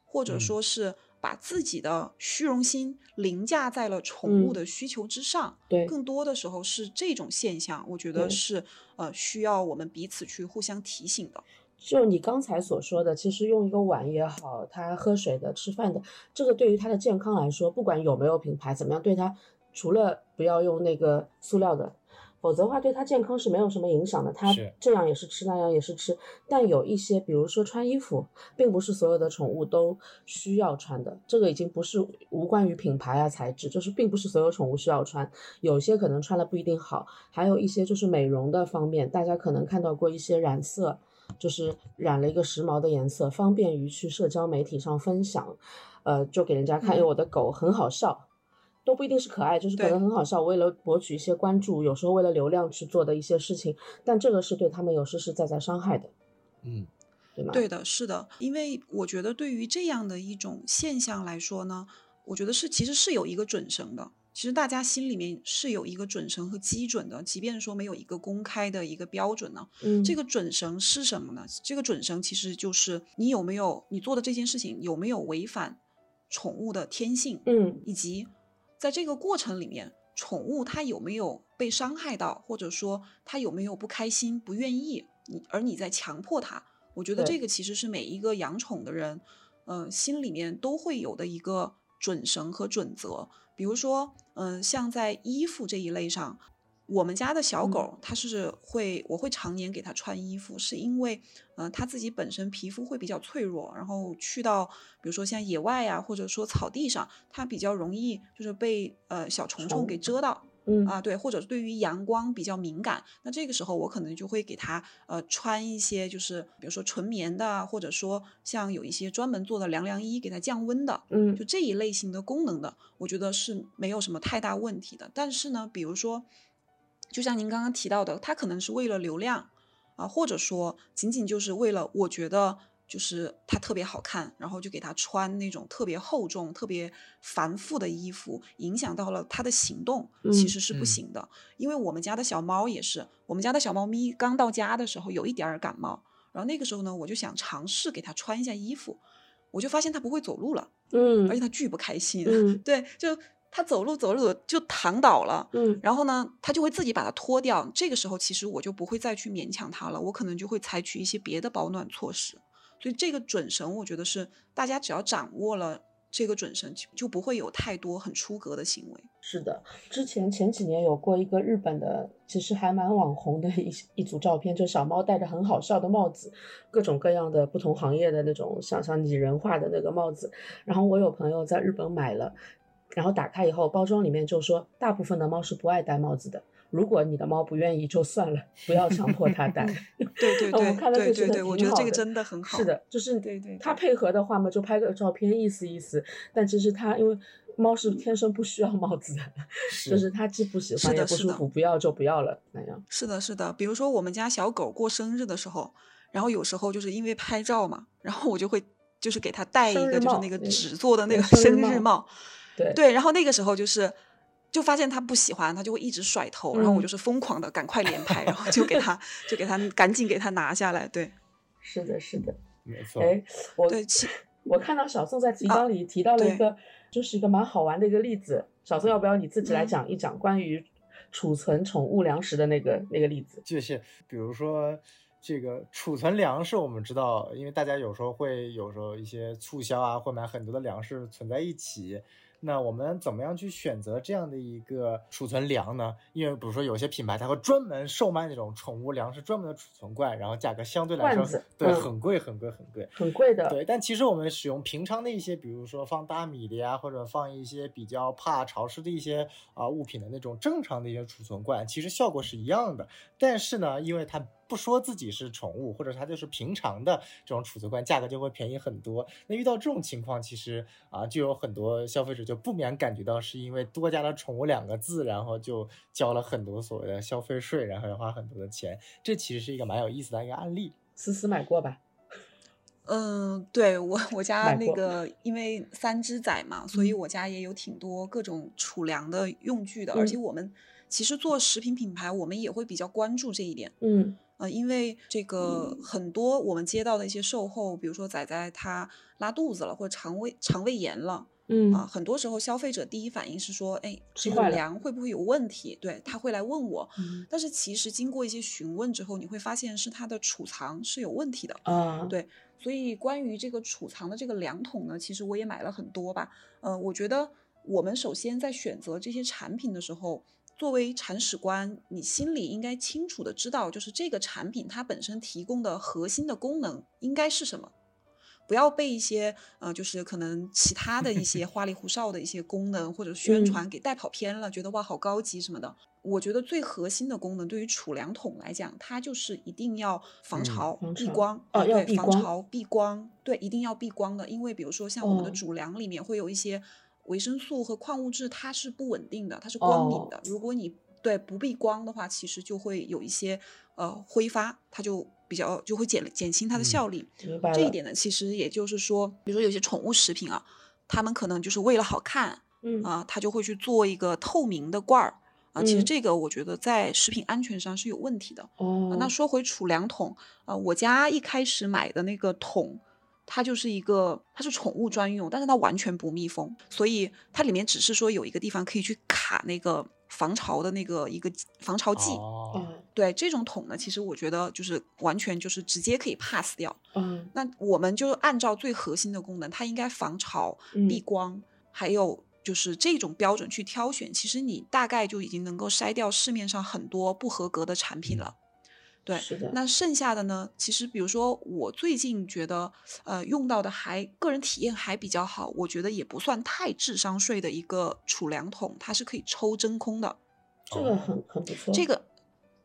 或者说是。把自己的虚荣心凌驾在了宠物的需求之上，对，更多的时候是这种现象，我觉得是呃需要我们彼此去互相提醒的。就你刚才所说的，其实用一个碗也好，他喝水的、吃饭的，这个对于他的健康来说，不管有没有品牌，怎么样，对他除了不要用那个塑料的。否则的话，对它健康是没有什么影响的。它这样也是吃，那样也是吃。但有一些，比如说穿衣服，并不是所有的宠物都需要穿的。这个已经不是无关于品牌啊材质，就是并不是所有宠物需要穿。有些可能穿了不一定好。还有一些就是美容的方面，大家可能看到过一些染色，就是染了一个时髦的颜色，方便于去社交媒体上分享。呃，就给人家看，因为我的狗很好笑。都不一定是可爱，就是可能很好笑。为了博取一些关注，有时候为了流量去做的一些事情，但这个是对他们有实实在在伤害的。嗯，对吗？对的，是的。因为我觉得对于这样的一种现象来说呢，我觉得是其实是有一个准绳的。其实大家心里面是有一个准绳和基准的，即便说没有一个公开的一个标准呢。嗯，这个准绳是什么呢？这个准绳其实就是你有没有你做的这件事情有没有违反宠物的天性，嗯，以及。在这个过程里面，宠物它有没有被伤害到，或者说它有没有不开心、不愿意，你而你在强迫它？我觉得这个其实是每一个养宠的人，嗯，心里面都会有的一个准绳和准则。比如说，嗯，像在衣服这一类上。我们家的小狗，它是会，我会常年给它穿衣服，是因为，嗯，它自己本身皮肤会比较脆弱，然后去到，比如说像野外呀，或者说草地上，它比较容易就是被呃小虫虫给蛰到，嗯啊，对，或者对于阳光比较敏感，那这个时候我可能就会给他呃穿一些就是比如说纯棉的，或者说像有一些专门做的凉凉衣给他降温的，嗯就这一类型的功能的，我觉得是没有什么太大问题的。但是呢，比如说，就像您刚刚提到的，他可能是为了流量啊，或者说仅仅就是为了我觉得就是它特别好看，然后就给它穿那种特别厚重、特别繁复的衣服，影响到了它的行动，其嗯实是不嗯行的。因为我们家的小猫也是，我们家的小猫咪刚到家的时候有一点儿感冒，然后那个时候呢，我就想尝试给它穿一下衣服，我就发现它不会走路了。嗯而且嗯他巨不开心，嗯 对，就他走路走着走着就躺倒了，嗯然后呢，他就会自己把它脱掉。这个时候，其实我就不会再去勉强他了，我可能就会采取一些别的保暖措施。所以这个准绳，我觉得是大家只要掌握了这个准绳，就不会有太多很出格的行为。是的，之前前几年有过一个日本的，其实还蛮网红的一一组照片，就小猫戴着很好笑的帽子，各种各样的不同行业的那种想象拟人化的那个帽子。然后我有朋友在日本买了，然后打开以后，包装里面就说大部分的猫是不爱戴帽子的。如果你的猫不愿意就算了，不要强迫它戴。对对 我看了就觉得对对对，我觉得这个真的很好。是的，就是对对对它配合的话嘛，就拍个照片意思意思。但其实它因为猫是天生不需要帽子的，就是它既不喜欢也不舒服，不要就不要了那样。是的，是的。比如说我们家小狗过生日的时候，然后有时候就是因为拍照嘛，然后我就会就是给它戴一个就是那个纸做的那个生日帽生日帽，对对，然后那个时候就是。就发现他不喜欢，他就会一直甩头，然后我嗯就是疯狂的赶快连拍，然后就给他就给他赶紧给他拿下来。对是的，是的。没错。哎，我对，其我看到小宋在提啊纲里提到了一对个，就是一个蛮好玩的一个例子。小宋，要不要你自己来嗯讲一讲关于储存宠物粮食的那个那个例子？就是比如说这个储存粮食，我们知道，因为大家有时候会有时候一些促销啊，会买很多的粮食存在一起。那我们怎么样去选择这样的一个储存粮呢？因为比如说有些品牌它会专门售卖那种宠物粮食专门的储存罐，然后价格相对来说对嗯很贵很贵很贵。很贵的，对，但其实我们使用平常的一些，比如说放大米的呀，或者放一些比较怕潮湿的一些啊、物品的那种正常的一些储存罐，其实效果是一样的。但是呢，因为它不说自己是宠物，或者它就是平常的这种储存罐，价格就会便宜很多。那遇到这种情况，其实啊，就有很多消费者就不免感觉到是因为多加了“宠物”两个字，然后就交了很多所谓的消费税，然后要花很多的钱。这其实是一个蛮有意思的一个案例。思思买过吧？嗯，对我我 家那个因为三只仔嘛，所以嗯我家也有挺多各种储粮的用具的，而且嗯我们其实做食品品牌，我们也会比较关注这一点。嗯呃，因为这个很多我们接到的一些售后，比如说仔仔他拉肚子了，或者肠胃肠胃炎了。嗯啊，很多时候消费者第一反应是说，哎，这个粮会不会有问题？对，他会来问我。嗯但是其实经过一些询问之后，你会发现是它的储藏是有问题的。啊，对，所以关于这个储藏的这个粮桶呢，其实我也买了很多吧。呃，我觉得我们首先在选择这些产品的时候，作为铲屎官，你心里应该清楚的知道，就是这个产品它本身提供的核心的功能应该是什么。不要被一些呃，就是可能其他的一些花里胡哨的一些功能或者宣嗯传给带跑偏了，觉得哇好高级什么的。我觉得最核心的功能对于储粮桶来讲，它就是一定要防嗯潮、避光哦啊对，要防潮、避光，对，一定要避光的。因为比如说像我们的哦主粮里面会有一些维生素和矿物质，它是不稳定的，它是光敏哦的。如果你对不避光的话，其实就会有一些呃挥发，它就比较就会减减轻它的嗯效力。这一点呢，其实也就是说，比如说有些宠物食品啊，他们可能就是为了好看嗯啊，他就会去做一个透明的罐儿啊。其实嗯这个我觉得在食品安全上是有问题的。啊哦，那说回储粮桶啊，我家一开始买的那个桶，它就是一个它是宠物专用，但是它完全不密封，所以它里面只是说有一个地方可以去卡那个防潮的那个一个防潮剂。哦，哦对这种桶呢，其实我觉得就是完全就是直接可以 pass 掉。嗯那我们就按照最核心的功能，它应该防潮、避嗯光，还有就是这种标准去挑选，其实你大概就已经能够筛掉市面上很多不合格的产品了。对，是的那剩下的呢？其实比如说我最近觉得，呃，用到的还个人体验还比较好，我觉得也不算太智商税的一个储粮桶，它是可以抽真空的。这个很很不错。这个，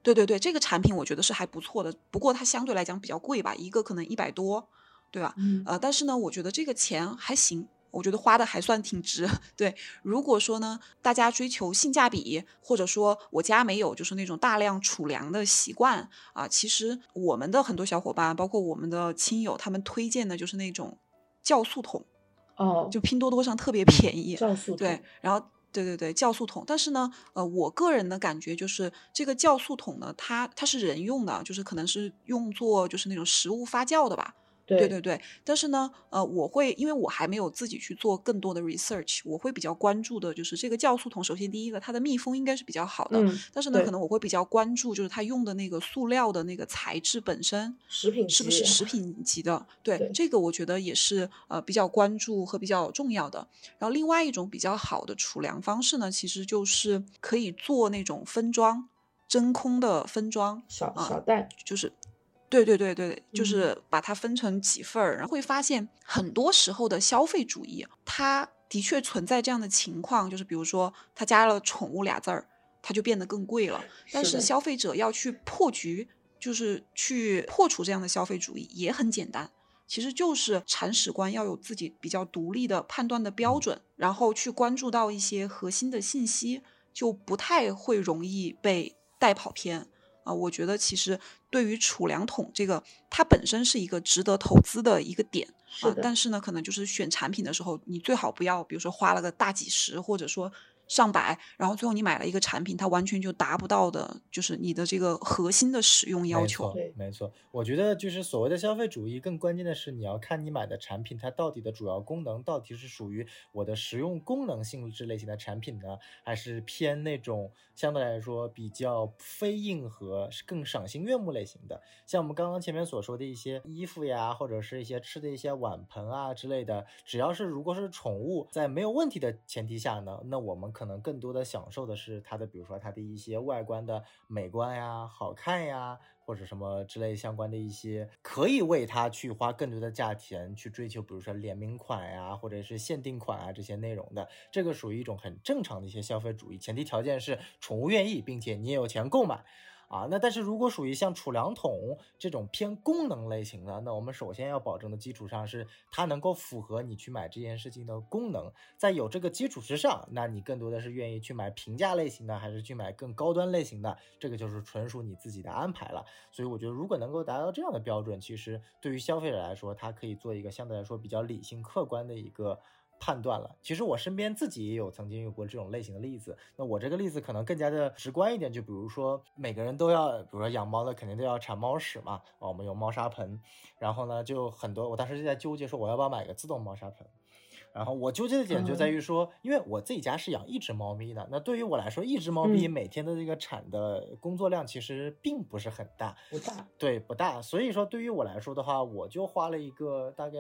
对对对，这个产品我觉得是还不错的，不过它相对来讲比较贵吧，一个可能一百多，对吧？嗯呃，但是呢，我觉得这个钱还行，我觉得花的还算挺值。对，如果说呢，大家追求性价比，或者说我家没有就是那种大量储粮的习惯啊，其实我们的很多小伙伴，包括我们的亲友，他们推荐的就是那种酵素桶，哦，就拼多多上特别便宜。酵素对，然后对对对，酵素桶，但是呢，呃，我个人的感觉就是这个酵素桶呢，它它是人用的，就是可能是用作就是那种食物发酵的吧。对对对对，但是呢，呃，我会因为我还没有自己去做更多的 research，我会比较关注的就是这个酵素桶。首先第一个，它的密封应该是比较好的，嗯，但是呢，可能我会比较关注就是它用的那个塑料的那个材质本身食品是不是食品级的？对，对这个我觉得也是呃比较关注和比较重要的。然后另外一种比较好的储粮方式呢，其实就是可以做那种分装，真空的分装，小啊小袋，就是。对对对对，就嗯是把它分成几份儿，然后会发现很多时候的消费主义，它的确存在这样的情况，就是比如说它加了“宠物”俩字儿，它就变得更贵了。但是消费者要去破局，就是去破除这样的消费主义，也很简单。其实就是铲屎官要有自己比较独立的判断的标准，然后去关注到一些核心的信息，就不太会容易被带跑偏。啊、我觉得其实对于储粮桶这个，它本身是一个值得投资的一个点啊、但是呢，可能就是选产品的时候，你最好不要，比如说花了个大几十，或者说上百，然后最后你买了一个产品，它完全就达不到的，就是你的这个核心的使用要没求。错对，没错。我觉得就是所谓的消费主义，更关键的是你要看你买的产品它到底的主要功能到底是属于我的实用功能性质类型的产品呢，还是偏那种相对来说比较非硬核、是更赏心悦目类型的。像我们刚刚前面所说的一些衣服呀，或者是一些吃的一些碗盆啊之类的，只要是如果是宠物，在没有问题的前提下呢，那我们可能更多的享受的是它的，比如说它的一些外观的美观呀、好看呀，或者什么之类相关的一些，可以为它去花更多的价钱去追求，比如说联名款呀，或者是限定款啊这些内容的，这个属于一种很正常的一些消费主义，前提条件是宠物愿意，并且你也有钱购买。啊，那但是如果属于像储粮桶这种偏功能类型的，那我们首先要保证的基础上是它能够符合你去买这件事情的功能，在有这个基础之上，那你更多的是愿意去买平价类型的，还是去买更高端类型的，这个就是纯属你自己的安排了。所以我觉得，如果能够达到这样的标准，其实对于消费者来说，他可以做一个相对来说比较理性、客观的一个。判断了，其实我身边自己也有曾经有过这种类型的例子。那我这个例子可能更加的直观一点，就比如说每个人都要，比如说养猫的肯定都要铲猫屎嘛，啊，我们有猫砂盆，然后呢就很多，我当时就在纠结说我要不要买个自动猫砂盆。然后我纠结的点就在于说，因为我自己家是养一只猫咪的，那对于我来说，一只猫咪嗯每天的这个产的工作量其实并不是很大，不大，对，不大。所以说对于我来说的话，我就花了一个大概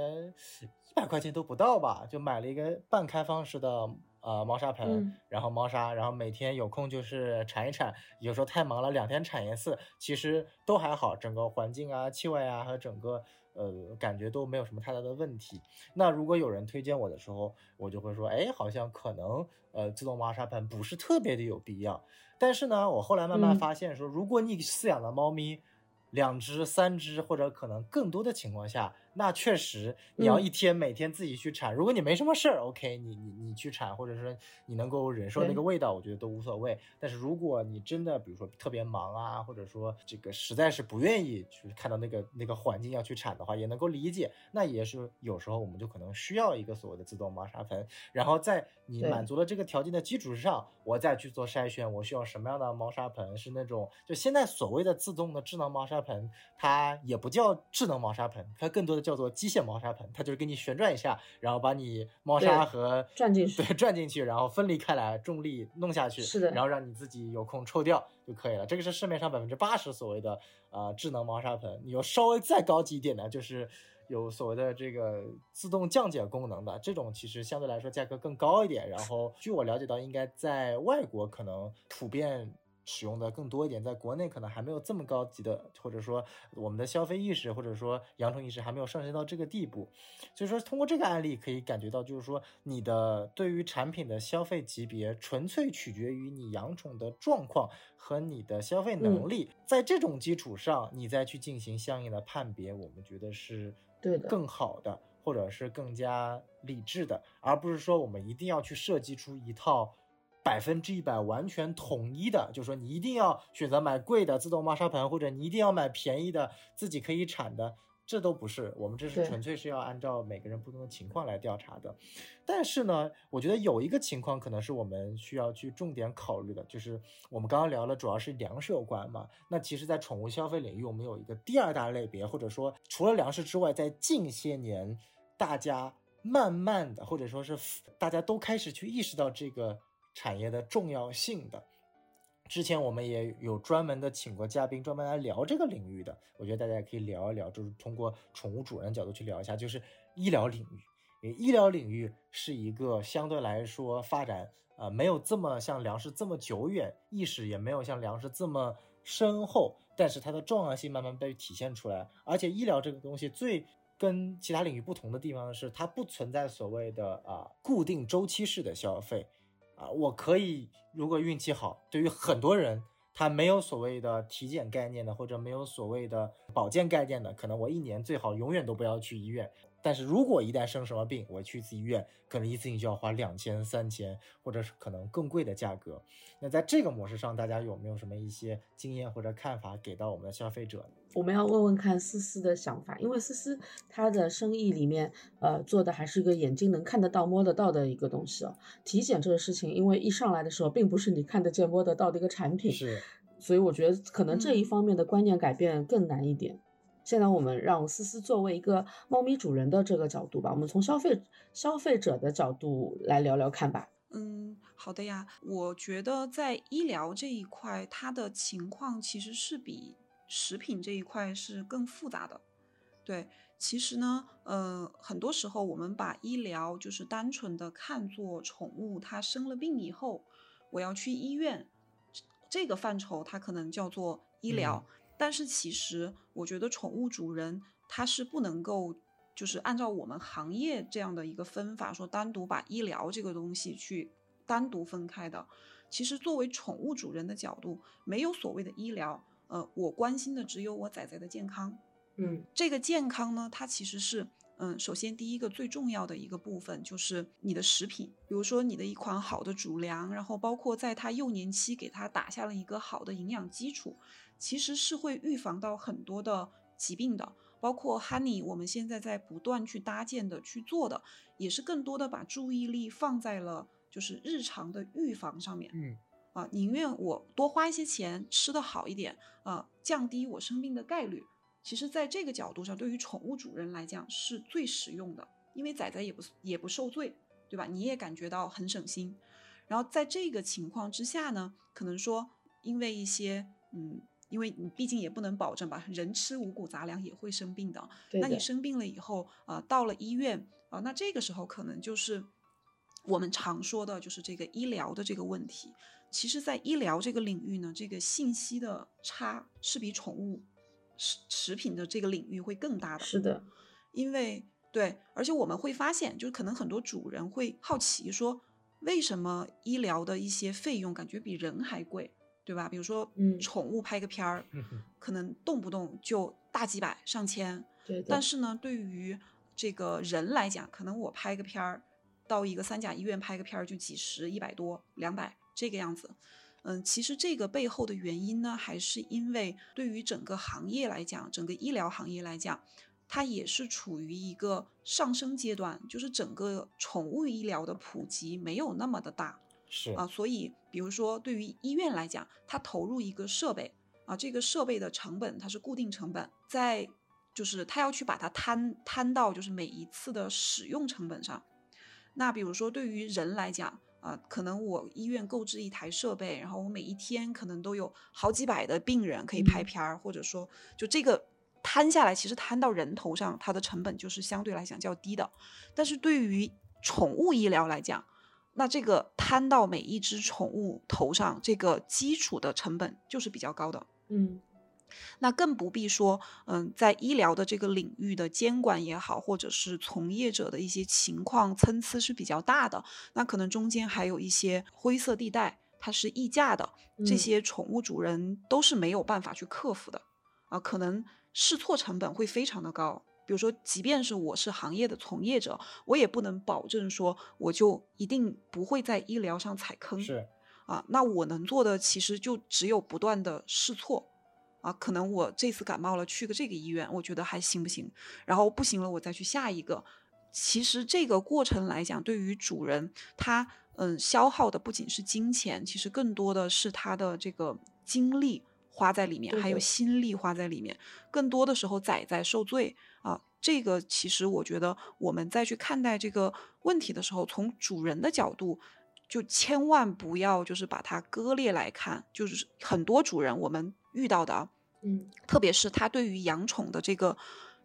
一百块钱都不到吧，就买了一个半开放式的呃猫砂盆，嗯然后猫砂，然后每天有空就是铲一铲，有时候太忙了两天铲一次，其实都还好，整个环境啊、气味啊和整个。呃，感觉都没有什么太大的问题。那如果有人推荐我的时候，我就会说，哎，好像可能呃自动猫砂盆不是特别的有必要。但是呢，我后来慢慢嗯发现说，如果你饲养的猫咪两只、三只或者可能更多的情况下，那确实你要嗯一天每天自己去铲。如果你没什么事儿，OK，你你你去铲，或者说你能够忍受那个味道，我觉得都无所谓。但是如果你真的比如说特别忙啊，或者说这个实在是不愿意去看到那个那个环境要去铲的话，也能够理解。那也是有时候我们就可能需要一个所谓的自动猫砂盆，然后在你满足了这个条件的基础之上，我再去做筛选，我需要什么样的猫砂盆？是那种就现在所谓的自动的智能猫砂盆，它也不叫智能猫砂盆，它更多的叫做机械猫砂盆，它就是给你旋转一下，然后把你猫砂和转进去对，转进去，然后分离开来，重力弄下去，是的然后让你自己有空抽掉就可以了。这个是市面上百分之八十所谓的呃智能猫砂盆，你有稍微再高级一点的，就是有所谓的这个自动降解功能的，这种其实相对来说价格更高一点。然后据我了解到，应该在外国可能普遍使用的更多一点，在国内可能还没有这么高级的，或者说我们的消费意识或者说养宠意识还没有上升到这个地步。所以说，通过这个案例可以感觉到，就是说你的对于产品的消费级别，纯粹取决于你养宠的状况和你的消费能力。在这种基础上，你再去进行相应的判别，我们觉得是对的更好的，或者是更加理智的，而不是说我们一定要去设计出一套。百分之一百完全统一的，就是说你一定要选择买贵的自动猫砂盆，或者你一定要买便宜的自己可以产的，这都不是。我们这是纯粹是要按照每个人不同的情况来调查的。但是呢，我觉得有一个情况可能是我们需要去重点考虑的，就是我们刚刚聊了，主要是粮食有关嘛。那其实，在宠物消费领域，我们有一个第二大类别，或者说除了粮食之外，在近些年大家慢慢的，或者说是大家都开始去意识到这个。产业的重要性的，之前我们也有专门的请过嘉宾，专门来聊这个领域的。我觉得大家也可以聊一聊，就是通过宠物主人角度去聊一下，就是医疗领域。因为医疗领域是一个相对来说发展啊、没有这么像粮食这么久远，意识也没有像粮食这么深厚，但是它的重要性慢慢被体现出来。而且医疗这个东西最跟其他领域不同的地方是，它不存在所谓的啊、固定周期式的消费。我可以，如果运气好，对于很多人，他没有所谓的体检概念的，或者没有所谓的保健概念的，可能我一年最好永远都不要去医院。但是如果一旦生什么病，我去一次医院，可能一次性就要花两千、三千，或者是可能更贵的价格。那在这个模式上，大家有没有什么一些经验或者看法给到我们的消费者？我们要问问看思思的想法，因为思思她的生意里面，呃，做的还是一个眼睛能看得到、摸得到的一个东西哦。体检这个事情，因为一上来的时候，并不是你看得见、摸得到的一个产品，是，所以我觉得可能这一方面的观念改变更难一点。现在我们让思思作为一个猫咪主人的这个角度吧，我们从消费消费者的角度来聊聊看吧。嗯，好的呀。我觉得在医疗这一块，它的情况其实是比食品这一块是更复杂的。对，其实呢，呃，很多时候我们把医疗就是单纯的看作宠物它生了病以后，我要去医院这个范畴，它可能叫做医疗。嗯但是其实，我觉得宠物主人他是不能够，就是按照我们行业这样的一个分法，说单独把医疗这个东西去单独分开的。其实，作为宠物主人的角度，没有所谓的医疗，呃，我关心的只有我仔仔的健康。嗯，这个健康呢，它其实是，嗯，首先第一个最重要的一个部分就是你的食品，比如说你的一款好的主粮，然后包括在它幼年期给它打下了一个好的营养基础。其实是会预防到很多的疾病的，包括 Honey，我们现在在不断去搭建的、去做的，也是更多的把注意力放在了就是日常的预防上面。嗯，啊，宁愿我多花一些钱吃的好一点，啊，降低我生病的概率。其实，在这个角度上，对于宠物主人来讲是最实用的，因为仔仔也不也不受罪，对吧？你也感觉到很省心。然后在这个情况之下呢，可能说因为一些嗯。因为你毕竟也不能保证吧，人吃五谷杂粮也会生病的。那你生病了以后啊、呃，到了医院啊、呃，那这个时候可能就是我们常说的，就是这个医疗的这个问题。其实，在医疗这个领域呢，这个信息的差是比宠物食食品的这个领域会更大的。是的，因为对，而且我们会发现，就是可能很多主人会好奇说，为什么医疗的一些费用感觉比人还贵？对吧？比如说，嗯宠物拍个片儿，嗯可能动不动就大几百、上千。对但是呢，对于这个人来讲，可能我拍个片儿，到一个三甲医院拍个片儿就几十、一百多、两百这个样子。嗯，其实这个背后的原因呢，还是因为对于整个行业来讲，整个医疗行业来讲，它也是处于一个上升阶段，就是整个宠物医疗的普及没有那么的大。是啊，所以比如说对于医院来讲，它投入一个设备啊，这个设备的成本它是固定成本，在就是它要去把它摊摊到就是每一次的使用成本上。那比如说对于人来讲啊，可能我医院购置一台设备，然后我每一天可能都有好几百的病人可以拍片儿，或者说就这个摊下来，其实摊到人头上，它的成本就是相对来讲较低的。但是对于宠物医疗来讲，那这个摊到每一只宠物头上，这个基础的成本就是比较高的。嗯，那更不必说，嗯，在医疗的这个领域的监管也好，或者是从业者的一些情况参差是比较大的。那可能中间还有一些灰色地带，它是溢价的，这嗯些宠物主人都是没有办法去克服的。啊，可能试错成本会非常的高。比如说，即便是我是行业的从业者，我也不能保证说我就一定不会在医疗上踩坑。是，啊，那我能做的其实就只有不断的试错。啊，可能我这次感冒了，去个这个医院，我觉得还行不行？然后不行了，我再去下一个。其实这个过程来讲，对于主人他嗯消耗的不仅是金钱，其实更多的是他的这个精力花在里面，还有心力花在里面。更多的时候，崽崽受罪啊。这个其实我觉得我们再去看待这个问题的时候，从主人的角度，就千万不要就是把它割裂来看。就是很多主人我们遇到的啊，嗯特别是他对于养宠的这个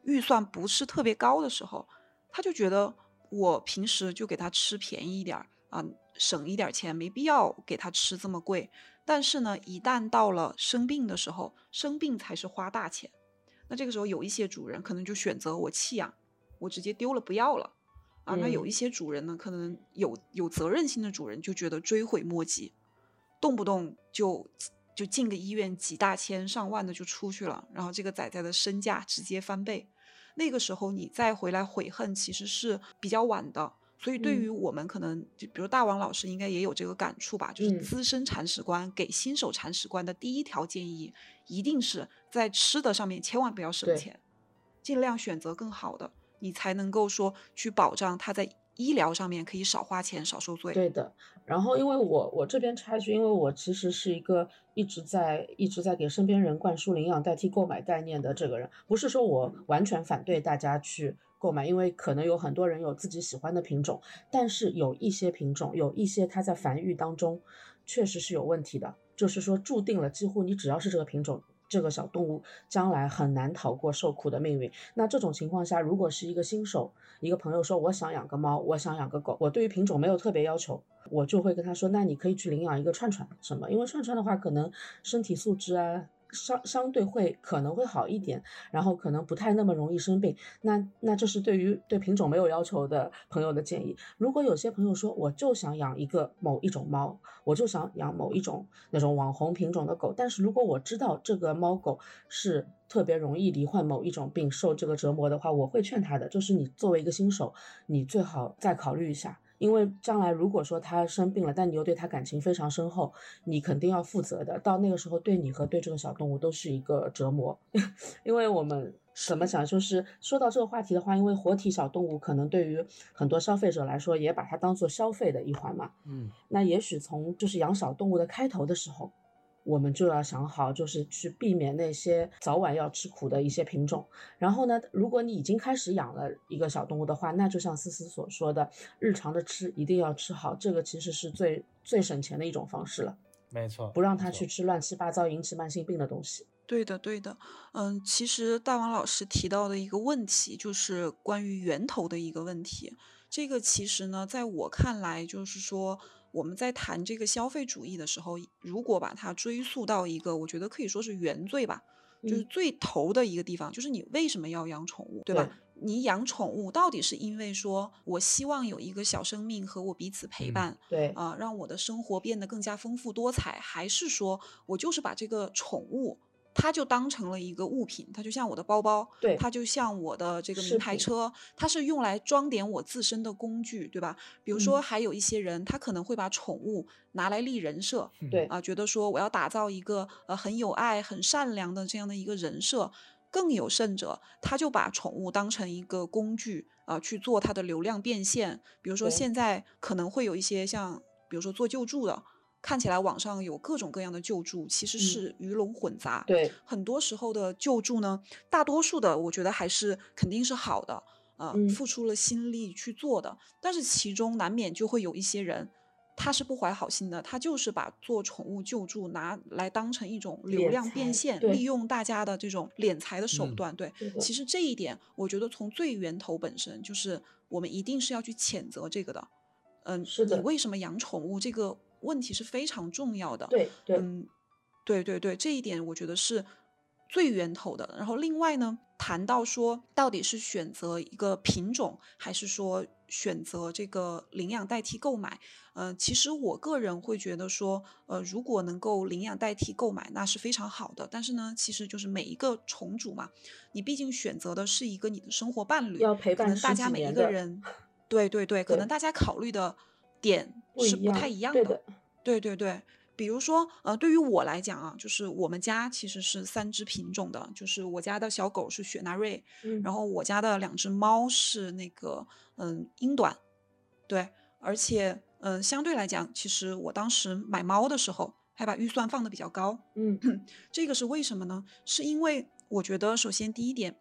预算不是特别高的时候，他就觉得我平时就给他吃便宜一点儿啊，省一点儿钱，没必要给他吃这么贵。但是呢，一旦到了生病的时候，生病才是花大钱。那这个时候有一些主人可能就选择我弃养，我直接丢了不要了啊。那有一嗯些主人呢，可能有有责任心的主人就觉得追悔莫及，动不动就就进个医院几大千上万的就出去了，然后这个崽崽的身价直接翻倍。那个时候你再回来悔恨，其实是比较晚的。所以对于嗯我们可能，就比如大王老师应该也有这个感触吧，就是嗯资深铲屎官给新手铲屎官的第一条建议，一定是在吃的上面千万不要省钱，尽量选择更好的，你才能够说去保障他在医疗上面可以少花钱、少受罪。对的。然后，因为我我这边插一句，因为我其实是一个一直在一直在给身边人灌输领养代替购买概念的这个人，不是说我完全反对大家去购买，因为可能有很多人有自己喜欢的品种，但是有一些品种，有一些它在繁育当中确实是有问题的，就是说注定了几乎你只要是这个品种。这个小动物将来很难逃过受苦的命运。那这种情况下，如果是一个新手，一个朋友说我想养个猫，我想养个狗，我对于品种没有特别要求，我就会跟他说，那你可以去领养一个串串什么，因为串串的话可能身体素质啊。相相对会可能会好一点，然后可能不太那么容易生病。那那这是对于对品种没有要求的朋友的建议。如果有些朋友说我就想养一个某一种猫，我就想养某一种那种网红品种的狗，但是如果我知道这个猫狗是特别容易罹患某一种病，受这个折磨的话，我会劝他的，就是你作为一个新手，你最好再考虑一下。因为将来如果说它生病了，但你又对它感情非常深厚，你肯定要负责的。到那个时候，对你和对这个小动物都是一个折磨。因为我们怎么讲，就是说到这个话题的话，因为活体小动物可能对于很多消费者来说，也把它当做消费的一环嘛。嗯，那也许从就是养小动物的开头的时候，我们就要想好，就是去避免那些早晚要吃苦的一些品种。然后呢，如果你已经开始养了一个小动物的话，那就像思思所说的，日常的吃一定要吃好，这个其实是最最省钱的一种方式了，没错，不让它去吃乱七八糟引起慢性病的东西。对的，对的，嗯，其实大王老师提到的一个问题，就是关于源头的一个问题。这个其实呢，在我看来，就是说我们在谈这个消费主义的时候，如果把它追溯到一个，我觉得可以说是原罪吧，就是嗯最头的一个地方，就是你为什么要养宠物，对吧？对你养宠物到底是因为说我希望有一个小生命和我彼此陪嗯伴，对，啊、让我的生活变得更加丰富多彩，还是说我就是把这个宠物，它就当成了一个物品，它就像我的包包，对它就像我的这个饰名牌车，它是用来装点我自身的工具，对吧？比如说，嗯还有一些人，他可能会把宠物拿来立人设，对啊，觉得说我要打造一个呃很有爱、很善良的这样的一个人设。更有甚者，他就把宠物当成一个工具啊、去做他的流量变现。比如说，现在可能会有一些像，比如说做救助的，看起来网上有各种各样的救助，其实嗯是鱼龙混杂。对，很多时候的救助呢，大多数的我觉得还是肯定是好的，呃，嗯付出了心力去做的，但是其中难免就会有一些人。他是不怀好心的，他就是把做宠物救助拿来当成一种流量变现，利用大家的这种敛财的手嗯段。对，对其实这一点，我觉得从最源头本身就是我们一定是要去谴责这个的。嗯，是的你为什么养宠物这个问题是非常重要的。对对，嗯，对对对，这一点我觉得是最源头的。然后另外呢，谈到说到底是选择一个品种，还是说选择这个领养代替购买？呃，其实我个人会觉得说，呃，如果能够领养代替购买，那是非常好的。但是呢，其实就是每一个宠主嘛，你毕竟选择的是一个你的生活伴侣，要陪可伴大家每一个人，对对对，可能大家考虑的点是不太一样的。对的，对对对，比如说，呃，对于我来讲啊，就是我们家其实是三只品种的，就是我家的小狗是雪纳瑞，嗯，然后我家的两只猫是那个嗯英短，对，而且嗯相对来讲，其实我当时买猫的时候还把预算放的比较高，嗯 这个是为什么呢？是因为我觉得首先第一点，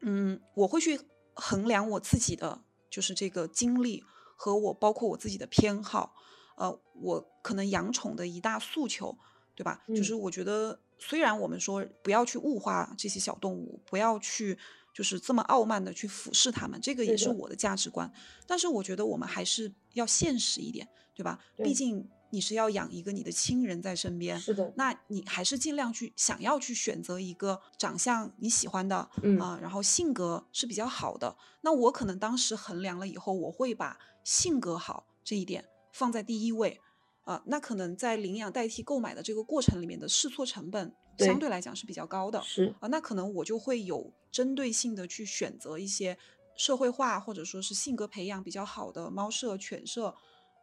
嗯，我会去衡量我自己的就是这个精力和我包括我自己的偏好，呃，我可能养宠的一大诉求，对吧？就嗯是我觉得虽然我们说不要去物化这些小动物，不要去就是这么傲慢的去俯视它们，这个也是我的价值观，但是我觉得我们还是要现实一点，对吧？对毕竟你是要养一个你的亲人在身边，是的，那你还是尽量去想要去选择一个长相你喜欢的啊、嗯然后性格是比较好的。那我可能当时衡量了以后，我会把性格好这一点放在第一位啊、那可能在领养代替购买的这个过程里面的试错成本相对对来讲是比较高的是啊、那可能我就会有针对性的去选择一些社会化或者说是性格培养比较好的猫舍、犬舍。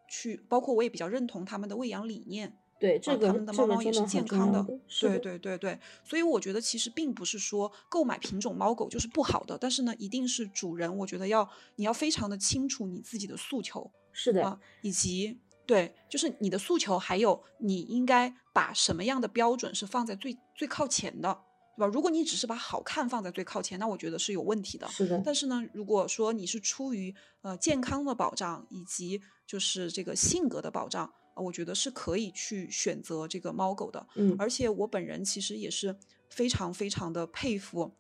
去，包括我也比较认同他们的喂养理念，对这个啊他们的猫猫也是健康的，对，对对对，所以我觉得其实并不是说购买品种猫狗就是不好的，但是呢，一定是主人，我觉得要你要非常的清楚你自己的诉求是的啊，以及对，就是你的诉求，还有你应该把什么样的标准是放在最最靠前的，对吧？如果你只是把好看放在最靠前，那我觉得是有问题的。是的，但是呢，如果说你是出于呃健康的保障以及就是这个性格的保障，呃我觉得是可以去选择这个猫狗的。嗯而且我本人其实也是非常非常的佩服，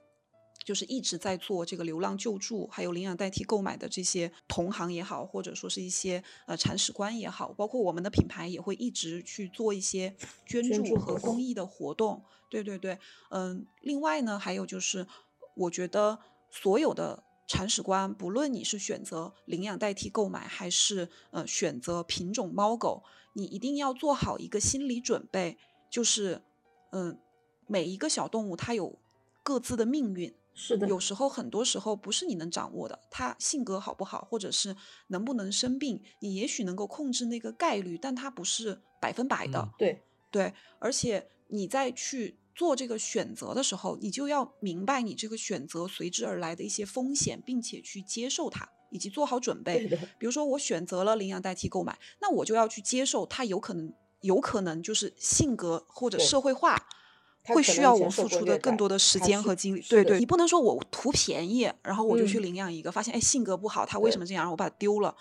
就是一直在做这个流浪救助，还有领养代替购买的这些同行也好，或者说是一些呃铲屎官也好，包括我们的品牌也会一直去做一些捐助和公益的活动。对对对，嗯，另外呢，还有就是，我觉得所有的铲屎官，不论你是选择领养代替购买，还是呃选择品种猫狗，你一定要做好一个心理准备，就是嗯，每一个小动物它有各自的命运，是的，有时候很多时候不是你能掌握的，他性格好不好，或者是能不能生病，你也许能够控制那个概率，但它不是百分百的。嗯对对，而且你在去做这个选择的时候，你就要明白你这个选择随之而来的一些风险，并且去接受它，以及做好准备。比如说，我选择了领养代替购买，那我就要去接受它有可能，有可能就是性格或者社会化。会需要我付出的更多的时间和精力，对对，你不能说我图便宜，然后我就去嗯。领养一个，发现哎性格不好，它为什么这样，然后我把它丢了。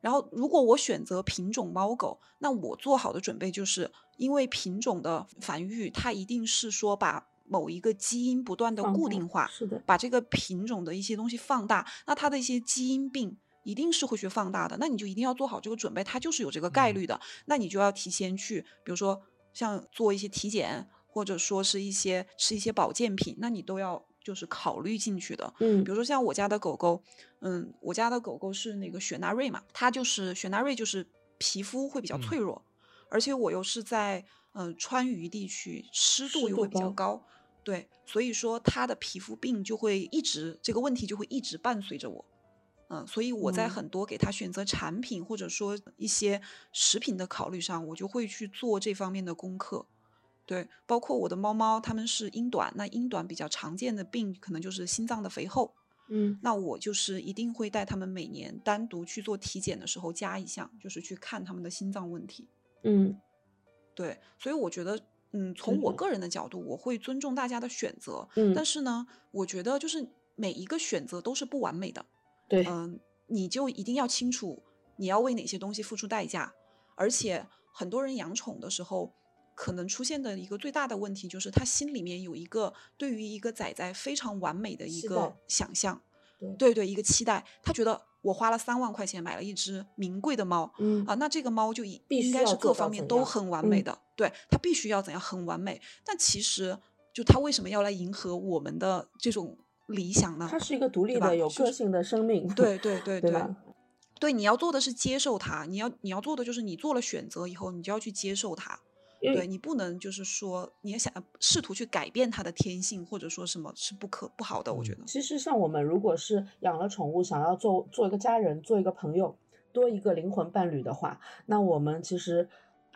然后如果我选择品种猫狗，那我做好的准备就是，因为品种的繁育，它一定是说把某一个基因不断的固定化，是的，把这个品种的一些东西放大，那它的一些基因病一定是会去放大的，那你就一定要做好这个准备，它就是有这个概嗯。率的，那你就要提前去，比如说像做一些体检，或者说是一些吃一些保健品，那你都要就是考虑进去的。嗯比如说像我家的狗狗，嗯，我家的狗狗是那个雪纳瑞嘛，它就是雪纳瑞，就是皮肤会比较嗯脆弱，而且我又是在嗯、呃川渝地区，湿度又会比较高高，对，所以说它的皮肤病就会一直这个问题就会一直伴随着我。嗯，所以我在嗯很多给它选择产品或者说一些食品的考虑上，我就会去做这方面的功课。对，包括我的猫猫，它们是英短，那英短比较常见的病可能就是心脏的肥厚，嗯。那我就是一定会带它们每年单独去做体检的时候加一项，就是去看它们的心脏问题。嗯。对，所以我觉得，嗯，从我个人的角度，我会尊重大家的选择，嗯，但是呢，我觉得就是每一个选择都是不完美的，对，嗯，你就一定要清楚你要为哪些东西付出代价，而且很多人养宠的时候，可能出现的一个最大的问题就是他心里面有一个对于一个仔仔非常完美的一个想象，对对对，一个期待，他觉得我花了三万块钱买了一只名贵的猫，嗯啊，那这个猫就应应该是各方面都很完美嗯的，对，它必须要怎样很完美。但其实就它为什么要来迎合我们的这种理想呢？它是一个独立的、有个性的生命，对对对对吧？对，你要做的是接受它，你要你要做的就是你做了选择以后，你就要去接受它。对你不能就是说你也想试图去改变它的天性，或者说什么是不可不好的，我觉得。其实像我们如果是养了宠物，想要做做一个家人，做一个朋友，多一个灵魂伴侣的话，那我们其实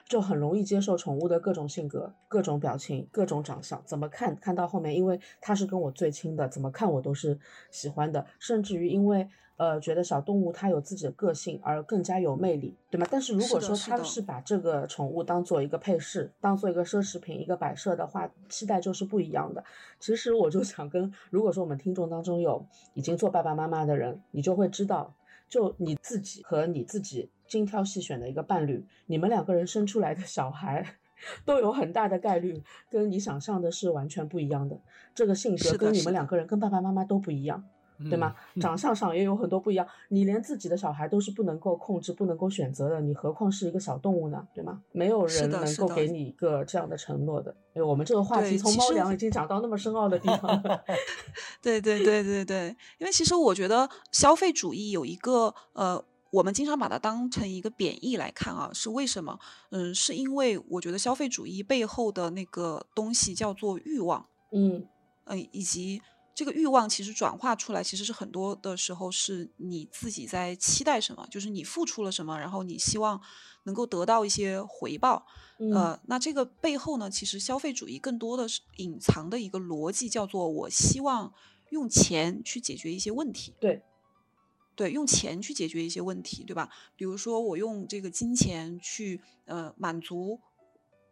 就很容易接受宠物的各种性格、各种表情、各种长相，怎么看看到后面，因为它是跟我最亲的，怎么看我都是喜欢的，甚至于因为。呃，觉得小动物它有自己的个性，而更加有魅力，对吗？但是如果说他是的它是把这个宠物当做一个配饰，当做一个奢侈品、一个摆设的话，期待就是不一样的。其实我就想跟，如果说我们听众当中有已经做爸爸妈妈的人，你就会知道，就你自己和你自己精挑细选的一个伴侣，你们两个人生出来的小孩。都有很大的概率跟你想象的是完全不一样的，这个性格跟你们两个人跟爸爸妈妈都不一样。对吗？嗯？长相上也有很多不一样，你连自己的小孩都是不能够控制、不能够选择的，你何况是一个小动物呢？对吗？没有人能够给你一个这样的承诺的。哎，我们这个话题从猫粮已经讲到那么深奥的地方了。对对对对对，因为其实我觉得消费主义有一个呃，我们经常把它当成一个贬义来看啊，是为什么？嗯，是因为我觉得消费主义背后的那个东西叫做欲望，嗯嗯、以及这个欲望其实转化出来，其实是很多的时候是你自己在期待什么，就是你付出了什么，然后你希望能够得到一些回报。嗯呃，那这个背后呢，其实消费主义更多的是隐藏的一个逻辑，叫做我希望用钱去解决一些问题。对，对，用钱去解决一些问题，对吧？比如说我用这个金钱去呃满足，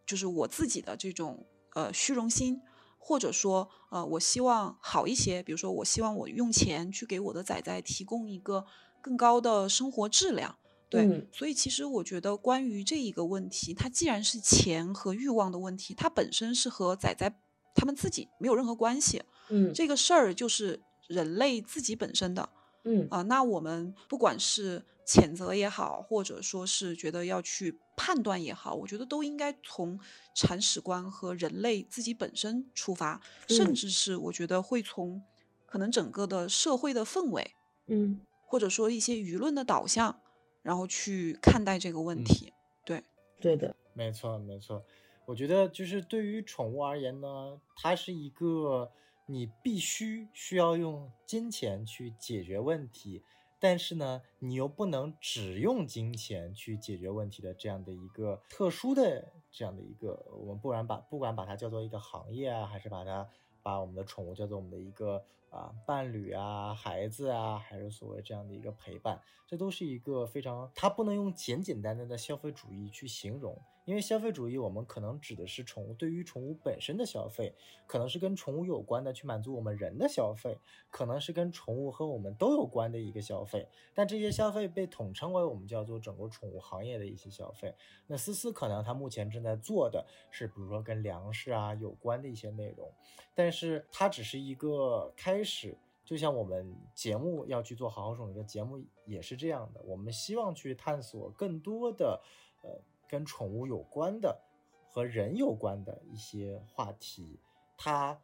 就是我自己的这种呃虚荣心，或者说呃我希望好一些，比如说我希望我用钱去给我的仔仔提供一个更高的生活质量。对，嗯所以其实我觉得关于这一个问题，它既然是钱和欲望的问题，它本身是和仔仔他们自己没有任何关系。嗯这个事儿就是人类自己本身的。嗯。啊、那我们不管是谴责也好，或者说是觉得要去判断也好，我觉得都应该从铲屎官和人类自己本身出发，甚嗯。至是我觉得会从可能整个的社会的氛围，嗯。或者说一些舆论的导向，然后去看待这个问嗯。题。对，对的，没错，没错。我觉得就是对于宠物而言呢，它是一个你必须需要用金钱去解决问题，但是呢，你又不能只用金钱去解决问题的这样的一个特殊的这样的一个，我们不然把不管把它叫做一个行业啊，还是把它把我们的宠物叫做我们的一个啊伴侣啊、孩子啊，还是所谓这样的一个陪伴，这都是一个非常，它不能用简简单单的消费主义去形容，因为消费主义我们可能指的是宠物对于宠物本身的消费，可能是跟宠物有关的去满足我们人的消费，可能是跟宠物和我们都有关的一个消费，但这些消费被统称为我们叫做整个宠物行业的一些消费。那思思可能他目前正在做的是，比如说跟粮食啊有关的一些内容，但是它只是一个开始。就像我们节目要去做好好宠这个节目也是这样的，我们希望去探索更多的呃跟宠物有关的和人有关的一些话题，它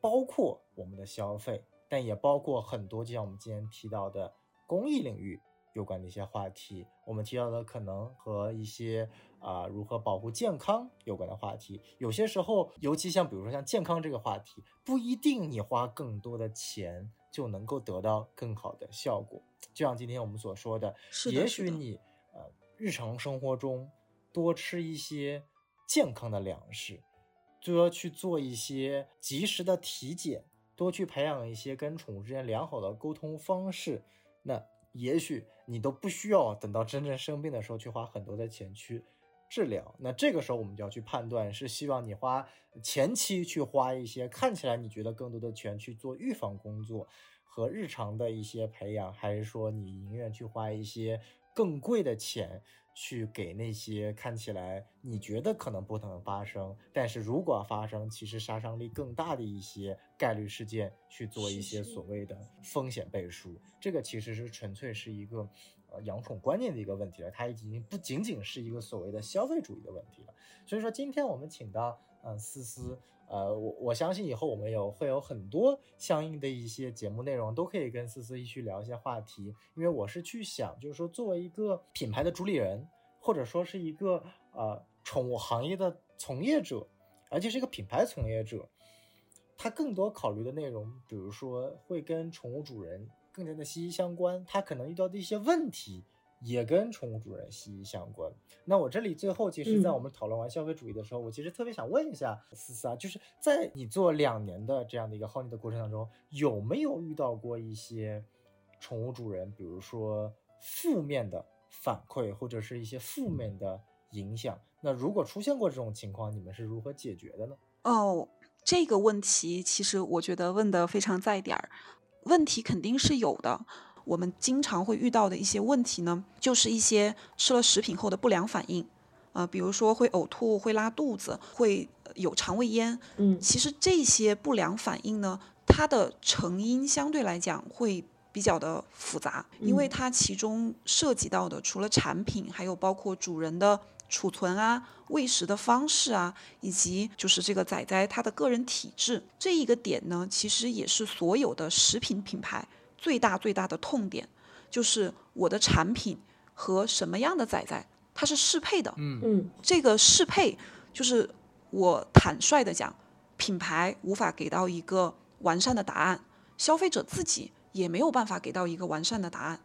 包括我们的消费，但也包括很多就像我们今天提到的公益领域有关的一些话题，我们提到的可能和一些啊、如何保护健康有关的话题。有些时候，尤其像比如说像健康这个话题，不一定你花更多的钱就能够得到更好的效果。就像今天我们所说的，也是的是的许你呃日常生活中多吃一些健康的粮食，多去做一些及时的体检，多去培养一些跟宠物之间良好的沟通方式，那也许你都不需要等到真正生病的时候去花很多的钱去治疗。那这个时候我们就要去判断，是希望你花前期去花一些看起来你觉得更多的钱去做预防工作和日常的一些培养，还是说你宁愿去花一些更贵的钱。去给那些看起来你觉得可能不可能发生，但是如果发生，其实杀伤力更大的一些概率事件去做一些所谓的风险背书，这个其实是纯粹是一个呃养宠观念的一个问题了，它已经不仅仅是一个所谓的消费主义的问题了。所以说，今天我们请到嗯思思，呃，我我相信以后我们有会有很多相应的一些节目内容都可以跟思思一起聊一些话题，因为我是去想，就是说作为一个品牌的主理人。或者说是一个呃宠物行业的从业者，而且是一个品牌从业者，他更多考虑的内容，比如说会跟宠物主人更加的息息相关，他可能遇到的一些问题也跟宠物主人息息相关。那我这里最后，其实，在我们讨论完消费主义的时候，我其实特别想问一下思思啊，就是在你做两年的这样的一个 Honey 的过程当中，有没有遇到过一些宠物主人，比如说负面的？反馈或者是一些负面的影响，那如果出现过这种情况，你们是如何解决的呢？哦，这个问题其实我觉得问的非常在点儿，问题肯定是有的。我们经常会遇到的一些问题呢，就是一些吃了食品后的不良反应，呃，比如说会呕吐、会拉肚子、会有肠胃炎。嗯，其实这些不良反应呢，它的成因相对来讲会。比较的复杂，因为它其中涉及到的除了产品，还有包括主人的储存啊、喂食的方式啊，以及就是这个仔仔它的个人体质这一个点呢，其实也是所有的食品品牌最大最大的痛点，就是我的产品和什么样的仔仔它是适配的。嗯嗯，这个适配就是我坦率的讲，品牌无法给到一个完善的答案，消费者自己。也没有办法给到一个完善的答案，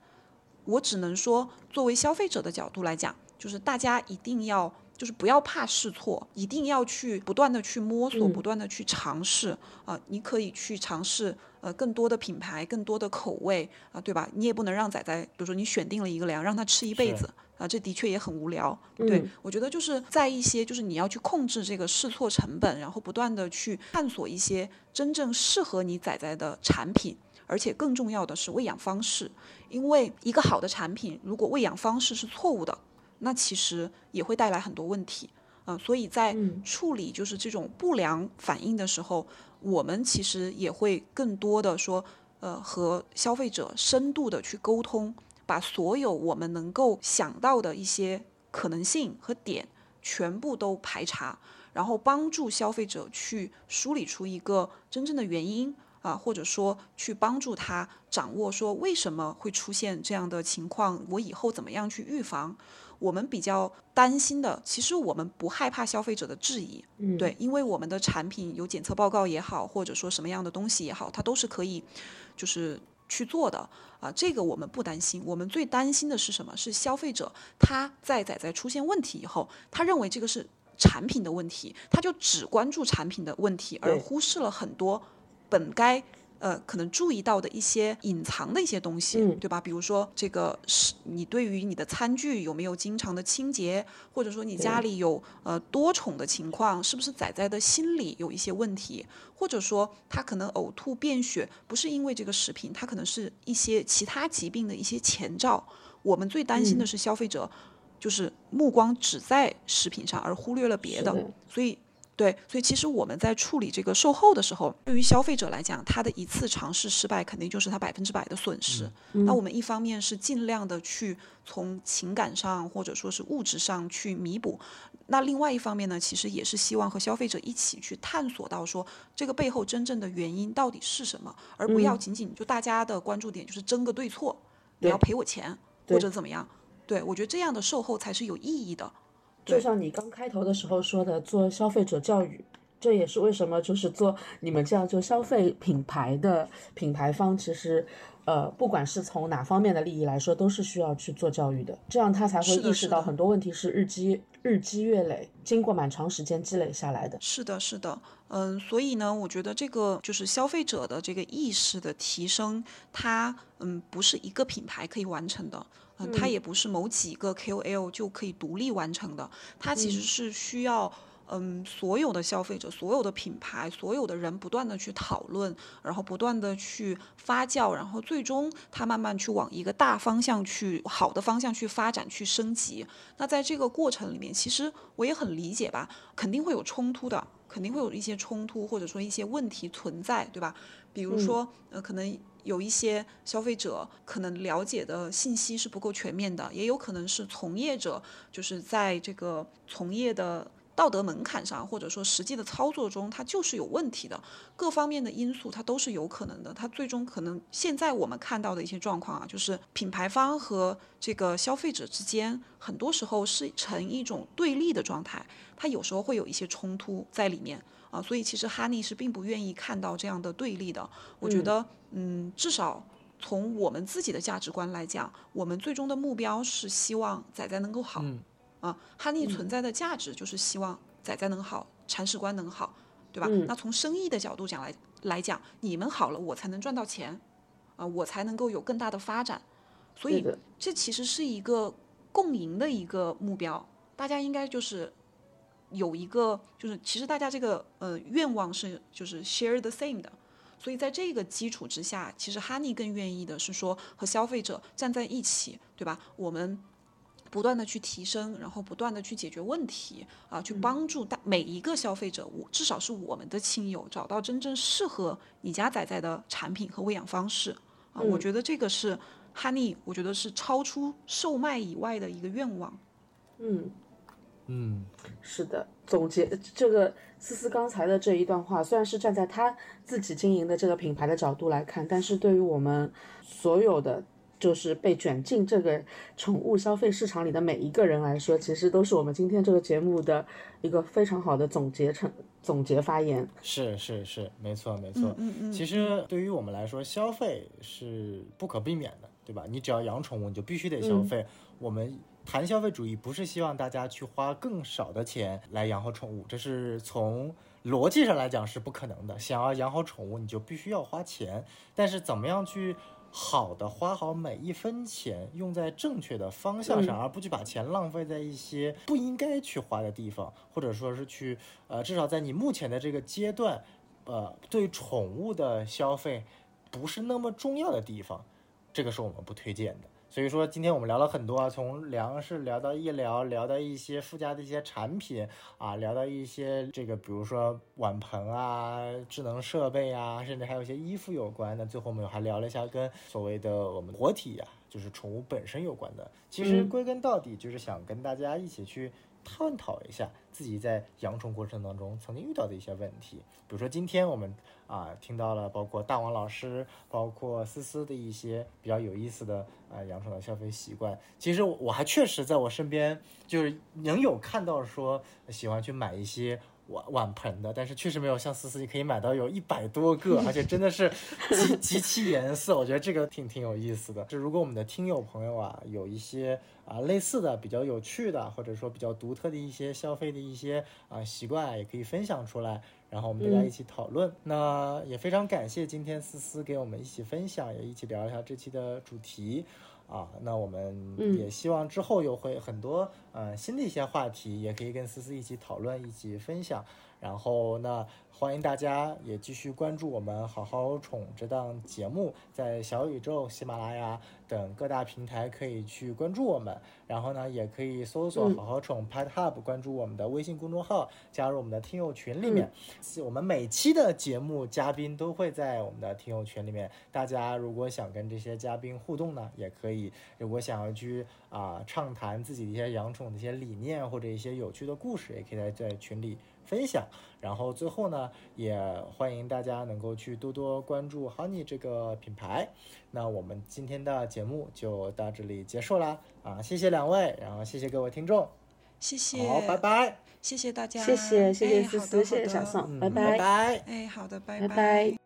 我只能说，作为消费者的角度来讲，就是大家一定要，就是不要怕试错，一定要去不断的去摸索，不断的去尝试啊。你可以去尝试呃更多的品牌，更多的口味啊，对吧？你也不能让仔仔，比如说你选定了一个粮，让他吃一辈子啊，这的确也很无聊。对我觉得就是在一些就是你要去控制这个试错成本，然后不断的去探索一些真正适合你仔仔的产品。而且更重要的是喂养方式，因为一个好的产品，如果喂养方式是错误的，那其实也会带来很多问题。嗯，所以在处理就是这种不良反应的时候，我们其实也会更多的说，呃，和消费者深度的去沟通，把所有我们能够想到的一些可能性和点全部都排查，然后帮助消费者去梳理出一个真正的原因。啊，或者说去帮助他掌握说为什么会出现这样的情况，我以后怎么样去预防？我们比较担心的，其实我们不害怕消费者的质疑，嗯，对，因为我们的产品有检测报告也好，或者说什么样的东西也好，它都是可以就是去做的啊，这个我们不担心。我们最担心的是什么？是消费者他在仔仔出现问题以后，他认为这个是产品的问题，他就只关注产品的问题，而忽视了很多。本该呃可能注意到的一些隐藏的一些东西，对吧？比如说这个是你对于你的餐具有没有经常的清洁，或者说你家里有呃多宠的情况，是不是仔仔的心理有一些问题，或者说他可能呕吐便血不是因为这个食品，他可能是一些其他疾病的一些前兆。我们最担心的是消费者就是目光只在食品上而忽略了别的，所以。对，所以其实我们在处理这个售后的时候，对于消费者来讲，他的一次尝试失败，肯定就是他百分之百的损失。那我们一方面是尽量的去从情感上或者说是物质上去弥补，那另外一方面呢，其实也是希望和消费者一起去探索到说这个背后真正的原因到底是什么，而不要仅仅就大家的关注点就是争个对错，你要赔我钱或者怎么样？对我觉得这样的售后才是有意义的。就像你刚开头的时候说的，做消费者教育，这也是为什么就是做你们这样做消费品牌的品牌方，其实，呃，不管是从哪方面的利益来说，都是需要去做教育的，这样他才会意识到很多问题是日积日积月累，经过蛮长时间积累下来的。是的，是的，嗯，所以呢，我觉得这个就是消费者的这个意识的提升，它嗯不是一个品牌可以完成的。它也不是某几个 KOL 就可以独立完成的，它其实是需要嗯，所有的消费者、所有的品牌、所有的人不断的去讨论，然后不断的去发酵，然后最终它慢慢去往一个大方向去、好的方向去发展、去升级。那在这个过程里面，其实我也很理解吧，肯定会有冲突的，肯定会有一些冲突或者说一些问题存在，对吧？比如说，呃，可能有一些消费者可能了解的信息是不够全面的，也有可能是从业者就是在这个从业的。道德门槛上，或者说实际的操作中，它就是有问题的。各方面的因素，它都是有可能的。它最终可能现在我们看到的一些状况啊，就是品牌方和这个消费者之间，很多时候是成一种对立的状态。它有时候会有一些冲突在里面啊，所以其实哈尼是并不愿意看到这样的对立的。我觉得，嗯，至少从我们自己的价值观来讲，我们最终的目标是希望仔仔能够好。啊，哈尼存在的价值就是希望仔仔能好，铲屎官能好，对吧？那从生意的角度讲来来讲，你们好了，我才能赚到钱，啊，我才能够有更大的发展。所以这其实是一个共赢的一个目标，大家应该就是有一个，就是其实大家这个呃愿望是就是 share the same 的。所以在这个基础之下，其实哈尼更愿意的是说和消费者站在一起，对吧？我们。不断的去提升，然后不断的去解决问题啊，去帮助大每一个消费者，我至少是我们的亲友，找到真正适合你家仔仔的产品和喂养方式啊。我觉得这个是 Honey，我觉得是超出售卖以外的一个愿望。嗯嗯，是的。总结这个思思刚才的这一段话，虽然是站在他自己经营的这个品牌的角度来看，但是对于我们所有的。就是被卷进这个宠物消费市场里的每一个人来说，其实都是我们今天这个节目的一个非常好的总结成总结发言。是是是，没错没错。嗯嗯。其实对于我们来说，消费是不可避免的，对吧？你只要养宠物，你就必须得消费。我们谈消费主义，不是希望大家去花更少的钱来养好宠物，这是从逻辑上来讲是不可能的。想要养好宠物，你就必须要花钱。但是怎么样去？好的，花好每一分钱，用在正确的方向上，而不去把钱浪费在一些不应该去花的地方，或者说是去，呃，至少在你目前的这个阶段，呃，对宠物的消费不是那么重要的地方，这个是我们不推荐的。所以说，今天我们聊了很多啊，从粮食聊到医疗，聊到一些附加的一些产品啊，聊到一些这个，比如说碗盆啊、智能设备啊，甚至还有一些衣服有关的。最后我们还聊了一下跟所谓的我们活体呀，就是宠物本身有关的。其实归根到底就是想跟大家一起去。探讨一下自己在养宠过程当中曾经遇到的一些问题，比如说今天我们啊听到了包括大王老师，包括思思的一些比较有意思的啊养宠的消费习惯。其实我还确实在我身边就是能有看到说喜欢去买一些。碗碗盆的，但是确实没有像思思你可以买到有一百多个，而且真的是极 极其颜色，我觉得这个挺挺有意思的。就如果我们的听友朋友啊，有一些啊类似的比较有趣的，或者说比较独特的一些消费的一些啊习惯，也可以分享出来，然后我们大家一起讨论。那也非常感谢今天思思给我们一起分享，也一起聊一下这期的主题。啊，那我们也希望之后又会很多呃新的一些话题，也可以跟思思一起讨论，一起分享。然后那。欢迎大家也继续关注我们好好宠这档节目，在小宇宙、喜马拉雅等各大平台可以去关注我们。然后呢，也可以搜索“好好宠 Pet Hub”，关注我们的微信公众号，加入我们的听友群里面。我们每期的节目嘉宾都会在我们的听友群里面。大家如果想跟这些嘉宾互动呢，也可以。如果想要去啊畅谈自己的一些养宠的一些理念或者一些有趣的故事，也可以在在群里。分享，然后最后呢，也欢迎大家能够去多多关注 Honey 这个品牌。那我们今天的节目就到这里结束啦，啊，谢谢两位，然后谢谢各位听众，谢谢，好，拜拜，谢谢大家，谢谢，谢谢思思，谢谢小宋，拜拜，拜拜，哎，好的，拜拜。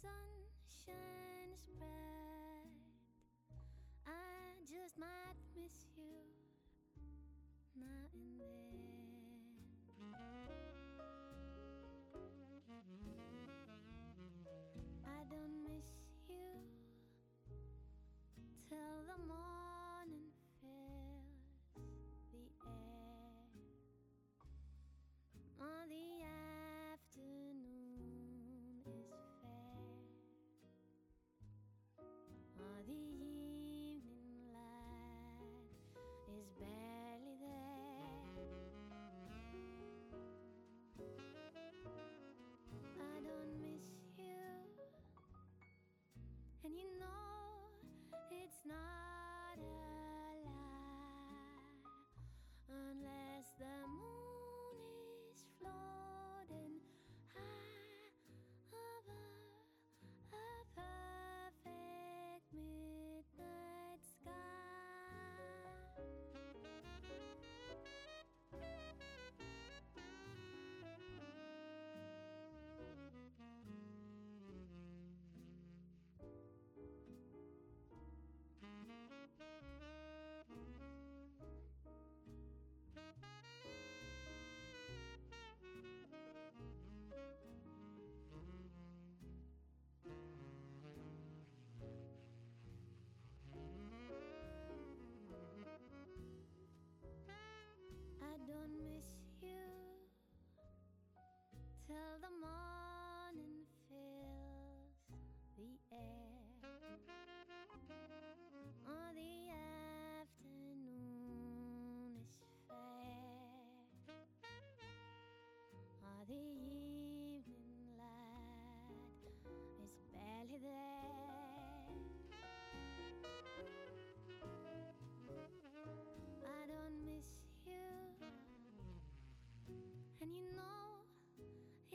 Sunshine shines bright. I just might miss you now and then. I don't miss you till the morning.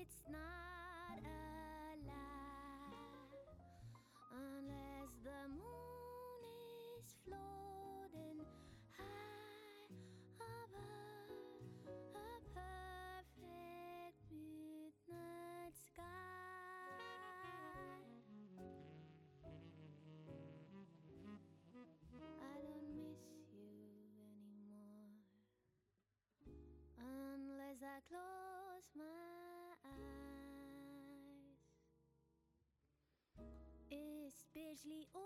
It's not. largely